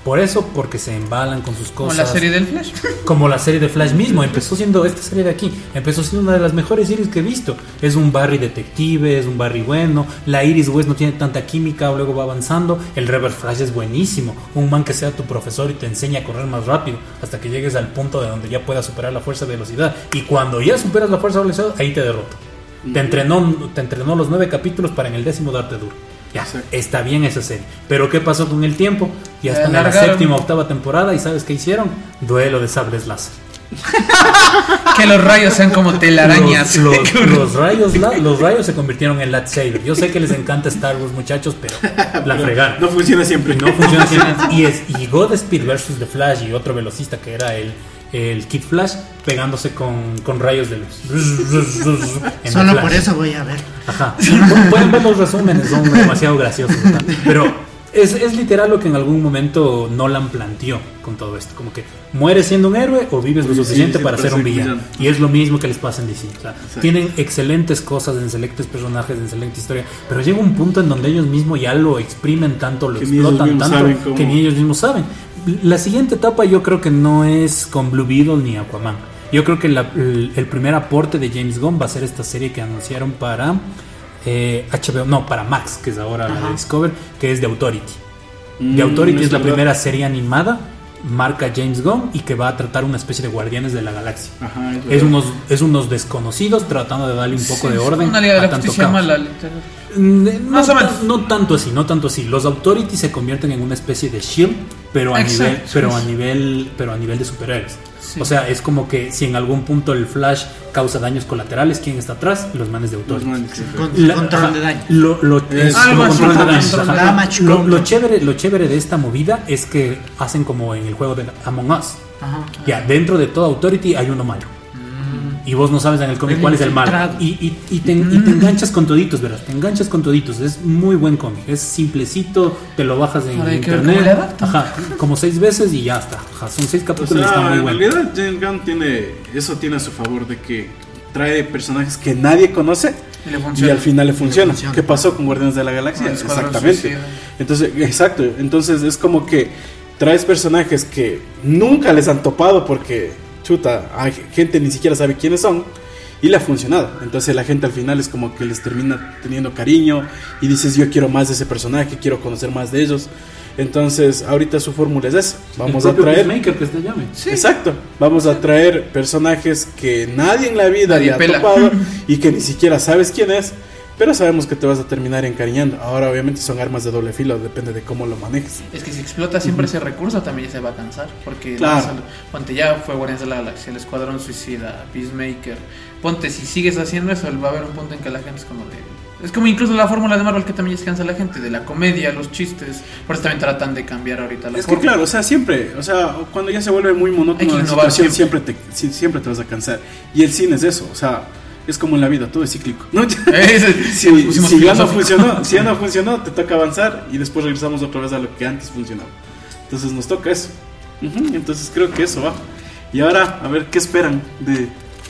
Por eso, porque se embalan con sus como cosas. la serie del Flash. Como la serie de Flash mismo, empezó siendo esta serie de aquí, empezó siendo una de las mejores series que he visto. Es un Barry detective, es un Barry bueno, la Iris West no tiene tanta química, luego va avanzando, el Reverse Flash es buenísimo, un man que sea tu profesor y te enseña a correr más rápido hasta que llegues al punto de donde ya puedas superar la fuerza de velocidad. Y cuando ya superas la fuerza de velocidad, ahí te derrota. Te entrenó, te entrenó los nueve capítulos para en el décimo darte duro. Ya, Exacto. está bien esa serie. Pero ¿qué pasó con el tiempo? Ya están en la séptima, octava temporada y ¿sabes qué hicieron? Duelo de sables láser. que los rayos sean como telarañas. Los, los- los rayos, la- los rayos se convirtieron en lightsaber. Yo sé que les encanta Star Wars, muchachos, pero la fregaron. No funciona siempre. No funciona así. Y, es, y Godspeed versus The Flash y otro velocista que era el, el Kid Flash pegándose con, con rayos de luz. En Solo por eso voy a ver. Ajá. Pueden ver los resúmenes, son demasiado graciosos. ¿verdad? Pero es, es literal lo que en algún momento Nolan planteó con todo esto. Como que mueres siendo un héroe o vives lo Sí, suficiente sí, para para ser un villano. Y es lo mismo que les pasa en DC. O sea, tienen excelentes cosas, excelentes personajes, excelente historia. Pero llega un punto en donde ellos mismos ya lo exprimen tanto, lo Que explotan tanto, que ni ellos mismos saben. La siguiente etapa yo creo que no es con Blue Beetle ni Aquaman. Yo creo que la- el, el primer aporte de James Gunn va a ser esta serie que anunciaron para eh, HBO, no, para Max, que es ahora la de Discover, que es The Authority. Mm, The Authority es la verdad. primera serie animada, marca James Gunn, y que va a tratar una especie de guardianes de la galaxia. Ajá, es unos, es unos desconocidos tratando de darle un poco Sí, de orden. Una liga de a la tanto justicia caos. mala, literal. No, Más o ta- menos. no tanto así, no tanto así. Los Authority se convierten en una especie de shield, pero a Exacto, nivel, pero a nivel, pero a nivel de superhéroes. Sí. O sea, es como que si en algún punto el Flash causa daños colaterales, ¿quién está atrás? Los manes de Los Authority. manes, sí, Con- La- control de daño. Lo, chévere, lo chévere de esta movida es que hacen como en el juego de Among Us. Ajá. Ya, dentro de toda Authority hay uno malo. Mm. Y vos no sabes en el cómic cuál es el malo. Y, y, y te, y te enganchas con toditos, ¿verdad? Te enganchas con toditos. Es muy buen cómic. Es simplecito, te lo bajas en internet. Ajá, como seis veces y ya está. Ajá, son seis O capítulos y sea, está muy en bueno. realidad James Gunn tiene eso tiene a su favor de que trae personajes que nadie conoce Y le y funciona. al final le funciona. funciona. ¿Qué pasó con Guardianes de la Galaxia? Ah, Exactamente. Suicida. Entonces, exacto. Entonces es como que traes personajes que nunca les han topado porque chuta, hay gente ni siquiera sabe quiénes son y le ha funcionado. Entonces la gente al final es como que les termina teniendo cariño y dices, "Yo quiero más de ese personaje, quiero conocer más de ellos." Entonces, ahorita su fórmula es esa. Vamos El a traer Peacemaker que se llame. Exacto. Vamos a traer personajes que nadie en la vida Nadie le ha pela. topado y que ni siquiera sabes quién es. Pero sabemos que te vas a terminar encariñando. Ahora obviamente son armas de doble filo, depende de cómo lo manejes. Es que si explota siempre ese recurso también ya se va a cansar. Porque Claro. no, ponte ya fue Guardianes de la Galaxia, el Escuadrón Suicida, Peacemaker. Ponte, si sigues haciendo eso, va a haber un punto en que la gente es como de. Es como incluso la fórmula de Marvel que también ya se cansa a la gente, de la comedia, los chistes. Por eso también tratan de cambiar ahorita la Es que fórmula. claro, o sea, siempre, o sea, cuando ya se vuelve muy que monótono la situación, siempre te, sí, siempre te vas a cansar. Y el cine es eso, o sea, es como en la vida, todo es cíclico. ¿no? Ese- si, si ya no funcionó, si ya no funcionó, te toca avanzar y después regresamos otra vez a lo que antes funcionaba. Entonces nos toca eso. Ujú, Entonces creo que eso va. Y ahora, a ver qué esperan de,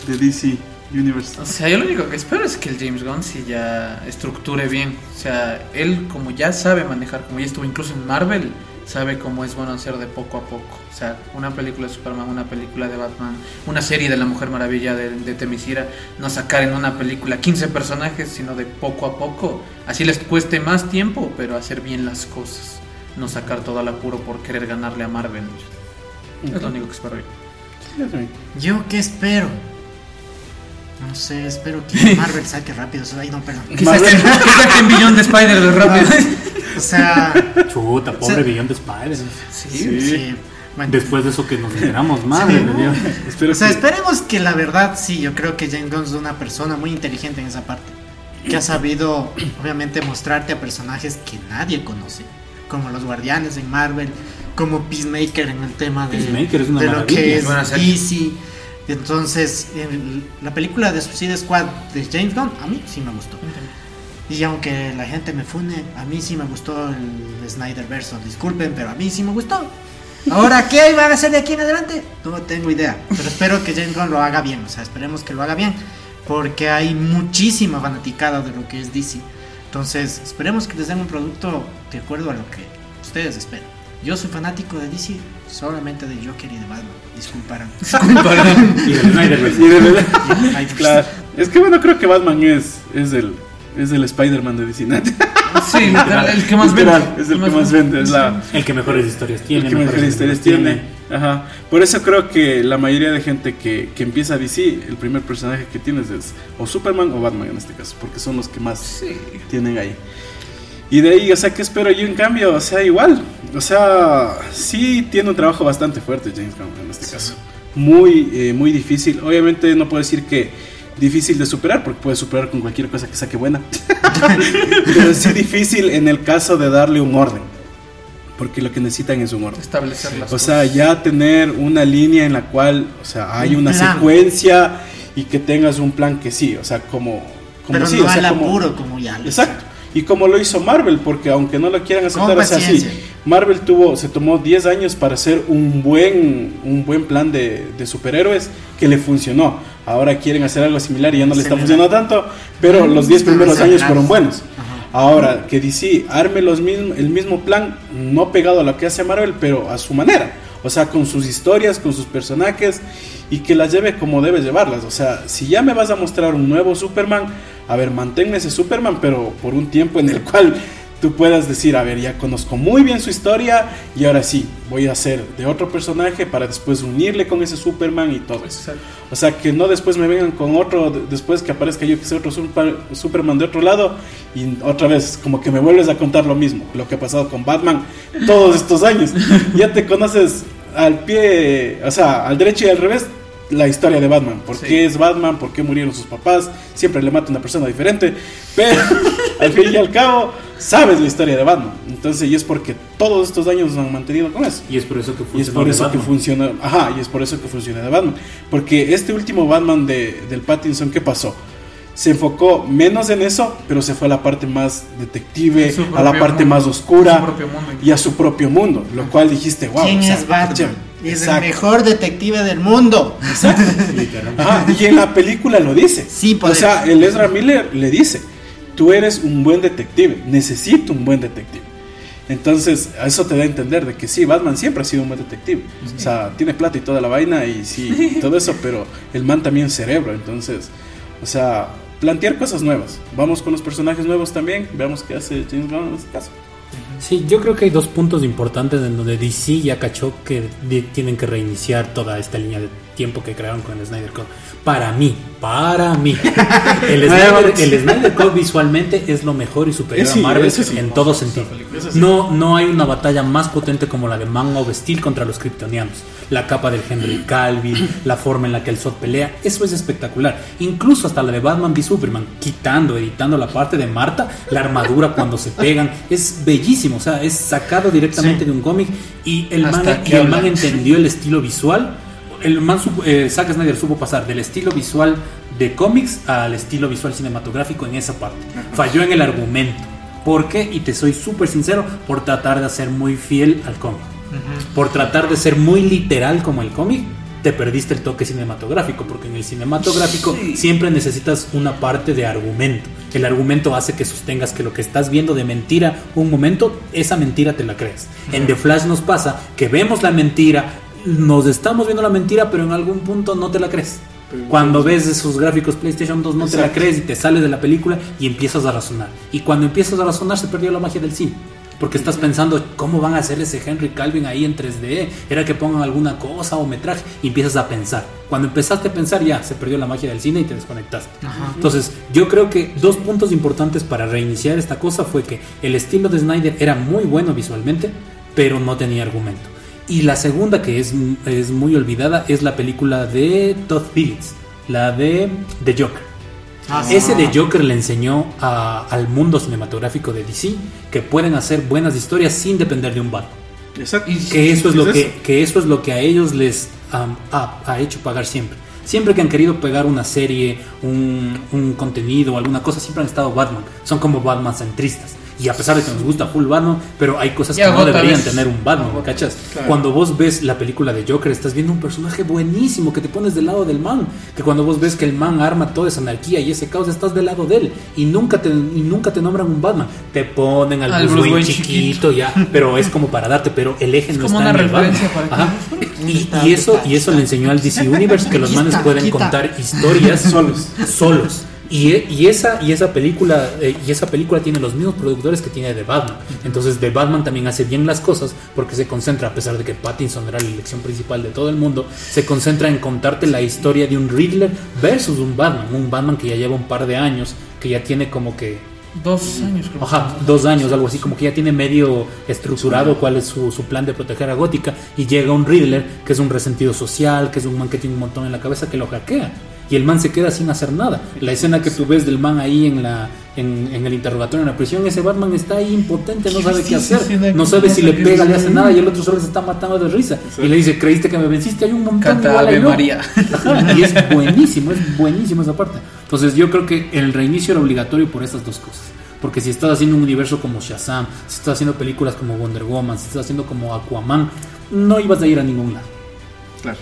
de DC Universe. O sea, yo lo único que espero es que el James Gunn sí ya estructure bien. O sea, él como ya sabe manejar, como ya estuvo incluso en Marvel, sabe cómo es bueno hacer de poco a poco. O sea, una película de Superman, una película de Batman, una serie de la Mujer Maravilla de, de Temisira, no sacar en una película 15 personajes, sino de poco a poco. Así les cueste más tiempo, pero hacer bien las cosas. No sacar todo al apuro por querer ganarle a Marvel. Es lo único que espero yo. Ya también. ¿Yo qué espero? No sé, espero que Marvel saque rápido. Ay, no, perdón. Que saquen, que saquen billón de Spider de rápido. O sea, Chuta, pobre Sí. billón de Spider. Sí, Sí. sí. Bueno, Después de eso que nos enteramos, madre Dios. Espero o sea, que- esperemos que la verdad, sí, yo creo que James Gunn es una persona muy inteligente en esa parte. Que ha sabido, obviamente, mostrarte a personajes que nadie conoce. Como los guardianes en Marvel, como Peacemaker en el tema de, Peacemaker es una de lo que es. DC. Entonces, el- la película de Suicide Squad de James Gunn, a mí sí me gustó. Y aunque la gente me fune, a mí sí me gustó el Snyder Verso. Disculpen, pero a mí sí me gustó. Ahora, ¿qué van a hacer de aquí en adelante? No tengo idea. Pero espero que James Gunn lo haga bien. O sea, esperemos que lo haga bien. Porque hay muchísima fanaticada de lo que es DC. Entonces, esperemos que les den un producto de acuerdo a lo que ustedes esperan. Yo soy fanático de DC, solamente de Joker y de Batman. Disculparán. Y Snyderverse. Y de claro. Es que bueno, creo que Batman es, es el, es el Spider-Man de DC. Sí, literal, el que más vende. Es el que más vende, es la, El que mejores historias tiene. el que mejores historias tiene. Ajá. Por eso creo que la mayoría de gente que, que empieza DC, el primer personaje que tienes es o Superman o Batman en este caso, porque son los que más Sí. tienen ahí. Y de ahí, o sea, ¿qué espero yo en cambio? O sea, igual. O sea, sí tiene un trabajo bastante fuerte James Gunn en este caso. Muy, eh, muy difícil. Obviamente no puedo decir que difícil de superar, porque puedes superar con cualquier cosa que saque buena. Pero sí difícil en el caso de darle un orden. Porque lo que necesitan es un orden. Establecer las O sea, cosas. ya tener una línea en la cual, o sea, hay Un una plan. secuencia y que tengas un plan que sí, o sea, como... como Pero sí, no o sea, al como- apuro como ya. lo Exacto. Y como lo hizo Marvel, porque aunque no lo quieran aceptar, o sea, sí. Marvel tuvo, se tomó 10 años para hacer un buen, un buen plan de, de superhéroes que le funcionó. Ahora quieren hacer algo similar y ya no le está funcionando tanto, pero los 10 Están primeros años fueron buenos. Ahora, que DC arme los mismo, el mismo plan, no pegado a lo que hace Marvel, pero a su manera. O sea, con sus historias, con sus personajes y que las lleve como debe llevarlas. O sea, si ya me vas a mostrar un nuevo Superman, a ver, manténme ese Superman, pero por un tiempo en el cual tú puedas decir, a ver, ya conozco muy bien su historia y ahora sí, voy a hacer de otro personaje para después unirle con ese Superman y todo eso. Exacto. O sea, que no después me vengan con otro, de- después que aparezca yo que sea otro super- Superman de otro lado y otra vez como que me vuelves a contar lo mismo, lo que ha pasado con Batman todos estos años. Ya te conoces al pie, o sea, al derecho y al revés la historia de Batman, por Sí. qué es Batman, por qué murieron sus papás, siempre le mata una persona diferente, pero al fin y al cabo sabes la historia de Batman. Entonces, y es porque todos estos años nos han mantenido con eso. Y es por eso que Y es por de eso que Batman. funciona, ajá, y es por eso que funciona de Batman. Porque este último Batman de, del Pattinson, ¿qué pasó? Se enfocó menos en eso, pero se fue a la parte más detective, a la parte mundo, más oscura mundo. y a su propio mundo. Lo cual dijiste, wow. ¿Quién o sea, es Batman? Es el Exacto. mejor detective del mundo. Ajá, y en la película lo dice. Sí, o poder. sea, el Ezra Miller le dice, tú eres un buen detective, necesito un buen detective. Entonces, a eso te da a entender de que sí, Batman siempre ha sido un buen detective. O sea, tiene plata y toda la vaina y sí, todo eso, pero el man también cerebro. Entonces, o sea, plantear cosas nuevas. Vamos con los personajes nuevos también, veamos qué hace James Gunn en este caso. Sí, yo creo que hay dos puntos importantes en donde DC ya cachó que tienen que reiniciar toda esta línea de tiempo que crearon con el Snyder Cut. Para mí, para mí, el Snyder, el Snyder Cut visualmente es lo mejor y superior Sí, a Marvel sí. en todo sentido. No, no hay una batalla más potente como la de Man of Steel contra los kryptonianos. La capa del Henry Calvin, la forma en la que el Zod pelea, eso es espectacular. Incluso hasta la de Batman v Superman, quitando, editando la parte de Marta, la armadura cuando se pegan, es bellísimo. O sea, es sacado directamente de un cómic y el Hasta man, y el man entendió el estilo visual. El man, supo- eh, Zack Snyder supo pasar del estilo visual de cómics al estilo visual cinematográfico en esa parte. Falló en el argumento. ¿Por qué? Y te soy súper sincero, por tratar de ser muy fiel al cómic. Por tratar de ser muy literal como el cómic, te perdiste el toque cinematográfico, porque en el cinematográfico siempre necesitas una parte de argumento. El argumento hace que sostengas que lo que estás viendo de mentira un momento, esa mentira te la crees. En The Flash nos pasa que vemos la mentira, nos estamos viendo la mentira, pero en algún punto no te la crees. Cuando ves esos gráficos PlayStation 2 no te la crees y te sales de la película y empiezas a razonar. Y cuando empiezas a razonar se perdió la magia del cine. Porque estás pensando, ¿cómo van a hacer ese Henry Calvin ahí en 3D? ¿Era que pongan alguna cosa o metraje? Y empiezas a pensar. Cuando empezaste a pensar ya se perdió la magia del cine y te desconectaste. Entonces yo creo que dos puntos importantes para reiniciar esta cosa fue que el estilo de Snyder era muy bueno visualmente, pero no tenía argumento. Y la segunda que es, es muy olvidada es la película de Todd Phillips, la de The Joker. Ah. Ese de Joker le enseñó a- al mundo cinematográfico de DC que pueden hacer buenas historias sin depender de un Batman. Exacto. Que eso es lo que, que eso es lo que a ellos les ha, ha hecho pagar siempre. Siempre que han querido pegar una serie, un, un contenido, alguna cosa, siempre han estado Batman. Son como Batman centristas. Y a pesar de que nos gusta full Batman, pero hay cosas que no deberían tener un Batman, ¿me cachas? Cuando vos ves la película de Joker, estás viendo un personaje buenísimo que te pones del lado del man. Que cuando vos ves que el man arma toda esa anarquía y ese caos, estás del lado de él. Y nunca te, y nunca te nombran un Batman. Te ponen al, Al Bruce Wayne chiquito, ya, pero es como para darte, pero el eje Es no como está una en el Batman. Ajá. Y, Está, y eso, está, y eso le enseñó al DC Universe que los manes pueden contar historias Solos. solos. Y, y esa y esa película eh, y esa película tiene los mismos productores que tiene The Batman. Entonces The Batman también hace bien las cosas porque se concentra a pesar de que Pattinson era la elección principal de todo el mundo, se concentra en contarte la historia de un Riddler versus un Batman, un Batman que ya lleva un par de años, que ya tiene como que Dos años creo. Ajá, dos años, algo así, como que ya tiene medio estructurado cuál es su, su plan de proteger a Gótica y llega un Riddler que es un resentido social, que es un man que tiene un montón en la cabeza que lo hackea y el man se queda sin hacer nada. La escena que tú ves del man ahí en la en, en el interrogatorio en la prisión, ese Batman está ahí impotente, no sabe qué hacer, no sabe si le pega, le hace nada y el otro solo se está matando de risa y le dice, "¿Creíste que me venciste? Hay un montón Canta igual a Ave yo". María. Y es buenísimo, es buenísimo esa parte. Entonces yo creo que el reinicio era obligatorio por esas dos cosas. Porque si estás haciendo un universo como Shazam, si estás haciendo películas como Wonder Woman, si estás haciendo como Aquaman, no ibas a ir a ningún lado. Claro.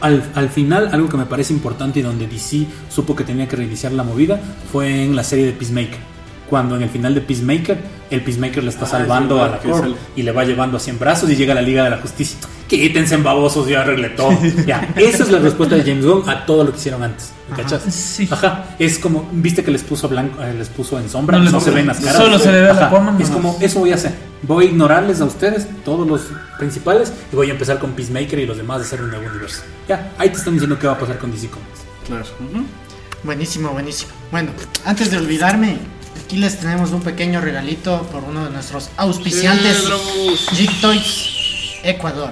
Al, al final, algo que me parece importante y donde DC supo que tenía que reiniciar la movida fue en la serie de Peacemaker. Cuando en el final de Peacemaker, el Peacemaker le está Ah, salvando a la Corp y le va llevando a 100 brazos y llega a la Liga de la Justicia. Quítense en babosos, yo arreglé todo. ya, esa es la respuesta de James Gunn a todo lo que hicieron antes. ¿Me cachas? Sí. Ajá, es como, viste que les puso blanco, eh, les puso en sombra, No no, se ven las caras. solo se le ve la Ajá, forma, Es como, eso voy a hacer. Voy a ignorarles a ustedes, todos los principales, y voy a empezar con Peacemaker y los demás a hacer un nuevo universo. Ya, ahí te están diciendo qué va a pasar con DC Comics. Claro. Buenísimo, buenísimo. Bueno, antes de olvidarme, aquí les tenemos un pequeño regalito por uno de nuestros auspiciantes, Sí, Toys Ecuador.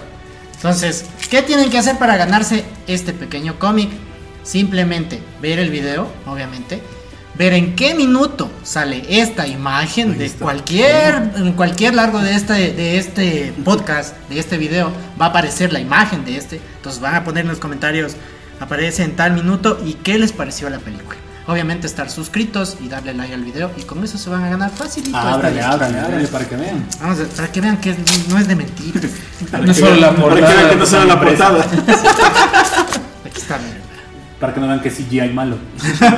Entonces, ¿qué tienen que hacer para ganarse este pequeño cómic? Simplemente ver el video, obviamente, ver en qué minuto sale esta imagen de cualquier en cualquier largo de este de este podcast, de este video, va a aparecer la imagen de este. Entonces van a poner en los comentarios aparece en tal minuto y qué les pareció la película. Obviamente estar suscritos y darle like al video y con eso se van a ganar facilito. esta Ábrale, ábrale, ábrale para que vean. Vamos a- para que vean que no es de mentira. No solo la Para que vean que no portada. sea la portada. Aquí está, miren. Para que no vean que CGI malo.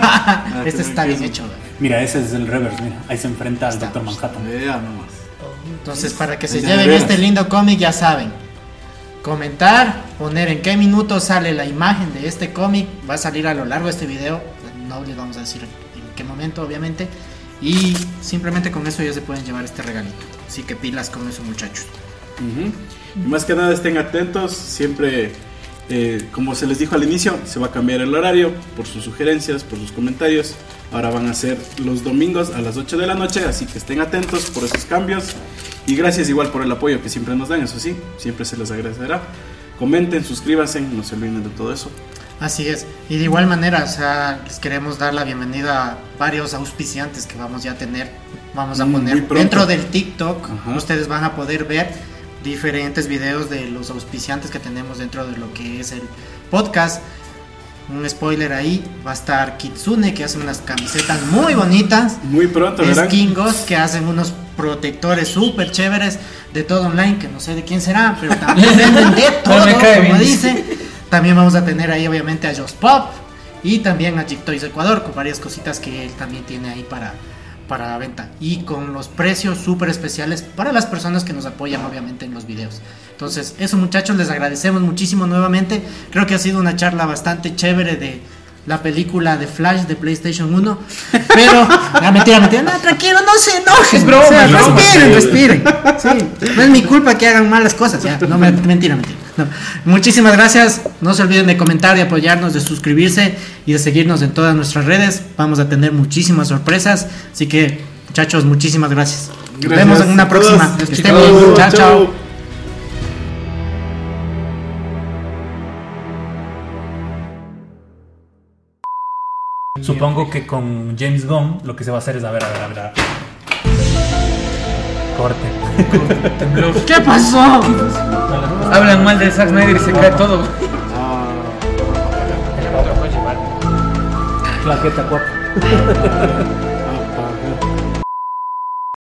Este está bien hecho. güey. Mira, ese es el reverse, mira. Ahí se enfrenta al. Doctor Manhattan. Vea nomás. Entonces, para que se Ya lleven este lindo cómic, ya saben. Comentar, poner en qué minuto sale la imagen de este cómic. Va a salir a lo largo de este video. No les vamos a decir en qué momento, obviamente. Y simplemente con eso ya se pueden llevar este regalito. Así que pilas con eso muchachos. Y más que nada estén atentos, siempre, eh, como se les dijo al inicio, se va a cambiar el horario por sus sugerencias, por sus comentarios. Ahora van a ser los domingos a las 8 de la noche, así que estén atentos por esos cambios. Y gracias igual por el apoyo que siempre nos dan, eso sí, siempre se les agradecerá. Comenten, suscríbanse, no se olviden de todo eso. Así es. Y de igual manera, o sea, les queremos dar la bienvenida a varios auspiciantes que vamos ya a tener. Vamos a Mm, poner dentro del TikTok. Ajá. Ustedes van a poder ver diferentes videos de los auspiciantes que tenemos dentro de lo que es el podcast. Un spoiler ahí, va a estar Kitsune que hace unas camisetas muy bonitas. Muy pronto, verán. Skingos que hacen unos protectores súper chéveres de todo online, que no sé de quién será, pero también venden de todo, me cae como bien. dice. También vamos a tener ahí obviamente a Just Pop y también a Jig Toys Ecuador con varias cositas que él también tiene ahí para, para venta y con los precios súper especiales para las personas que nos apoyan obviamente en los videos. Entonces, eso muchachos, les agradecemos muchísimo nuevamente. Creo que ha sido una charla bastante chévere de la película de Flash de PlayStation 1. Pero, no, mentira, mentira, no, tranquilo, no se enojen. Es broma, o sea, respiren, respiren. Sí, no es mi culpa que hagan malas cosas, ya. No, me- mentira, mentira. No. Muchísimas gracias. No se olviden de comentar, de apoyarnos, de suscribirse y de seguirnos en todas nuestras redes. Vamos a tener muchísimas sorpresas. Así que, muchachos, muchísimas gracias. Nos vemos en una próxima. Que estén bien. Chao, chao. Supongo que con James Gunn lo que se va a hacer es a ver, a ver, a ver. a ver. Corte. Temblor. ¿Qué pasó? Hablan mal de Zack Snyder y se cae todo. Claqueta, guapo.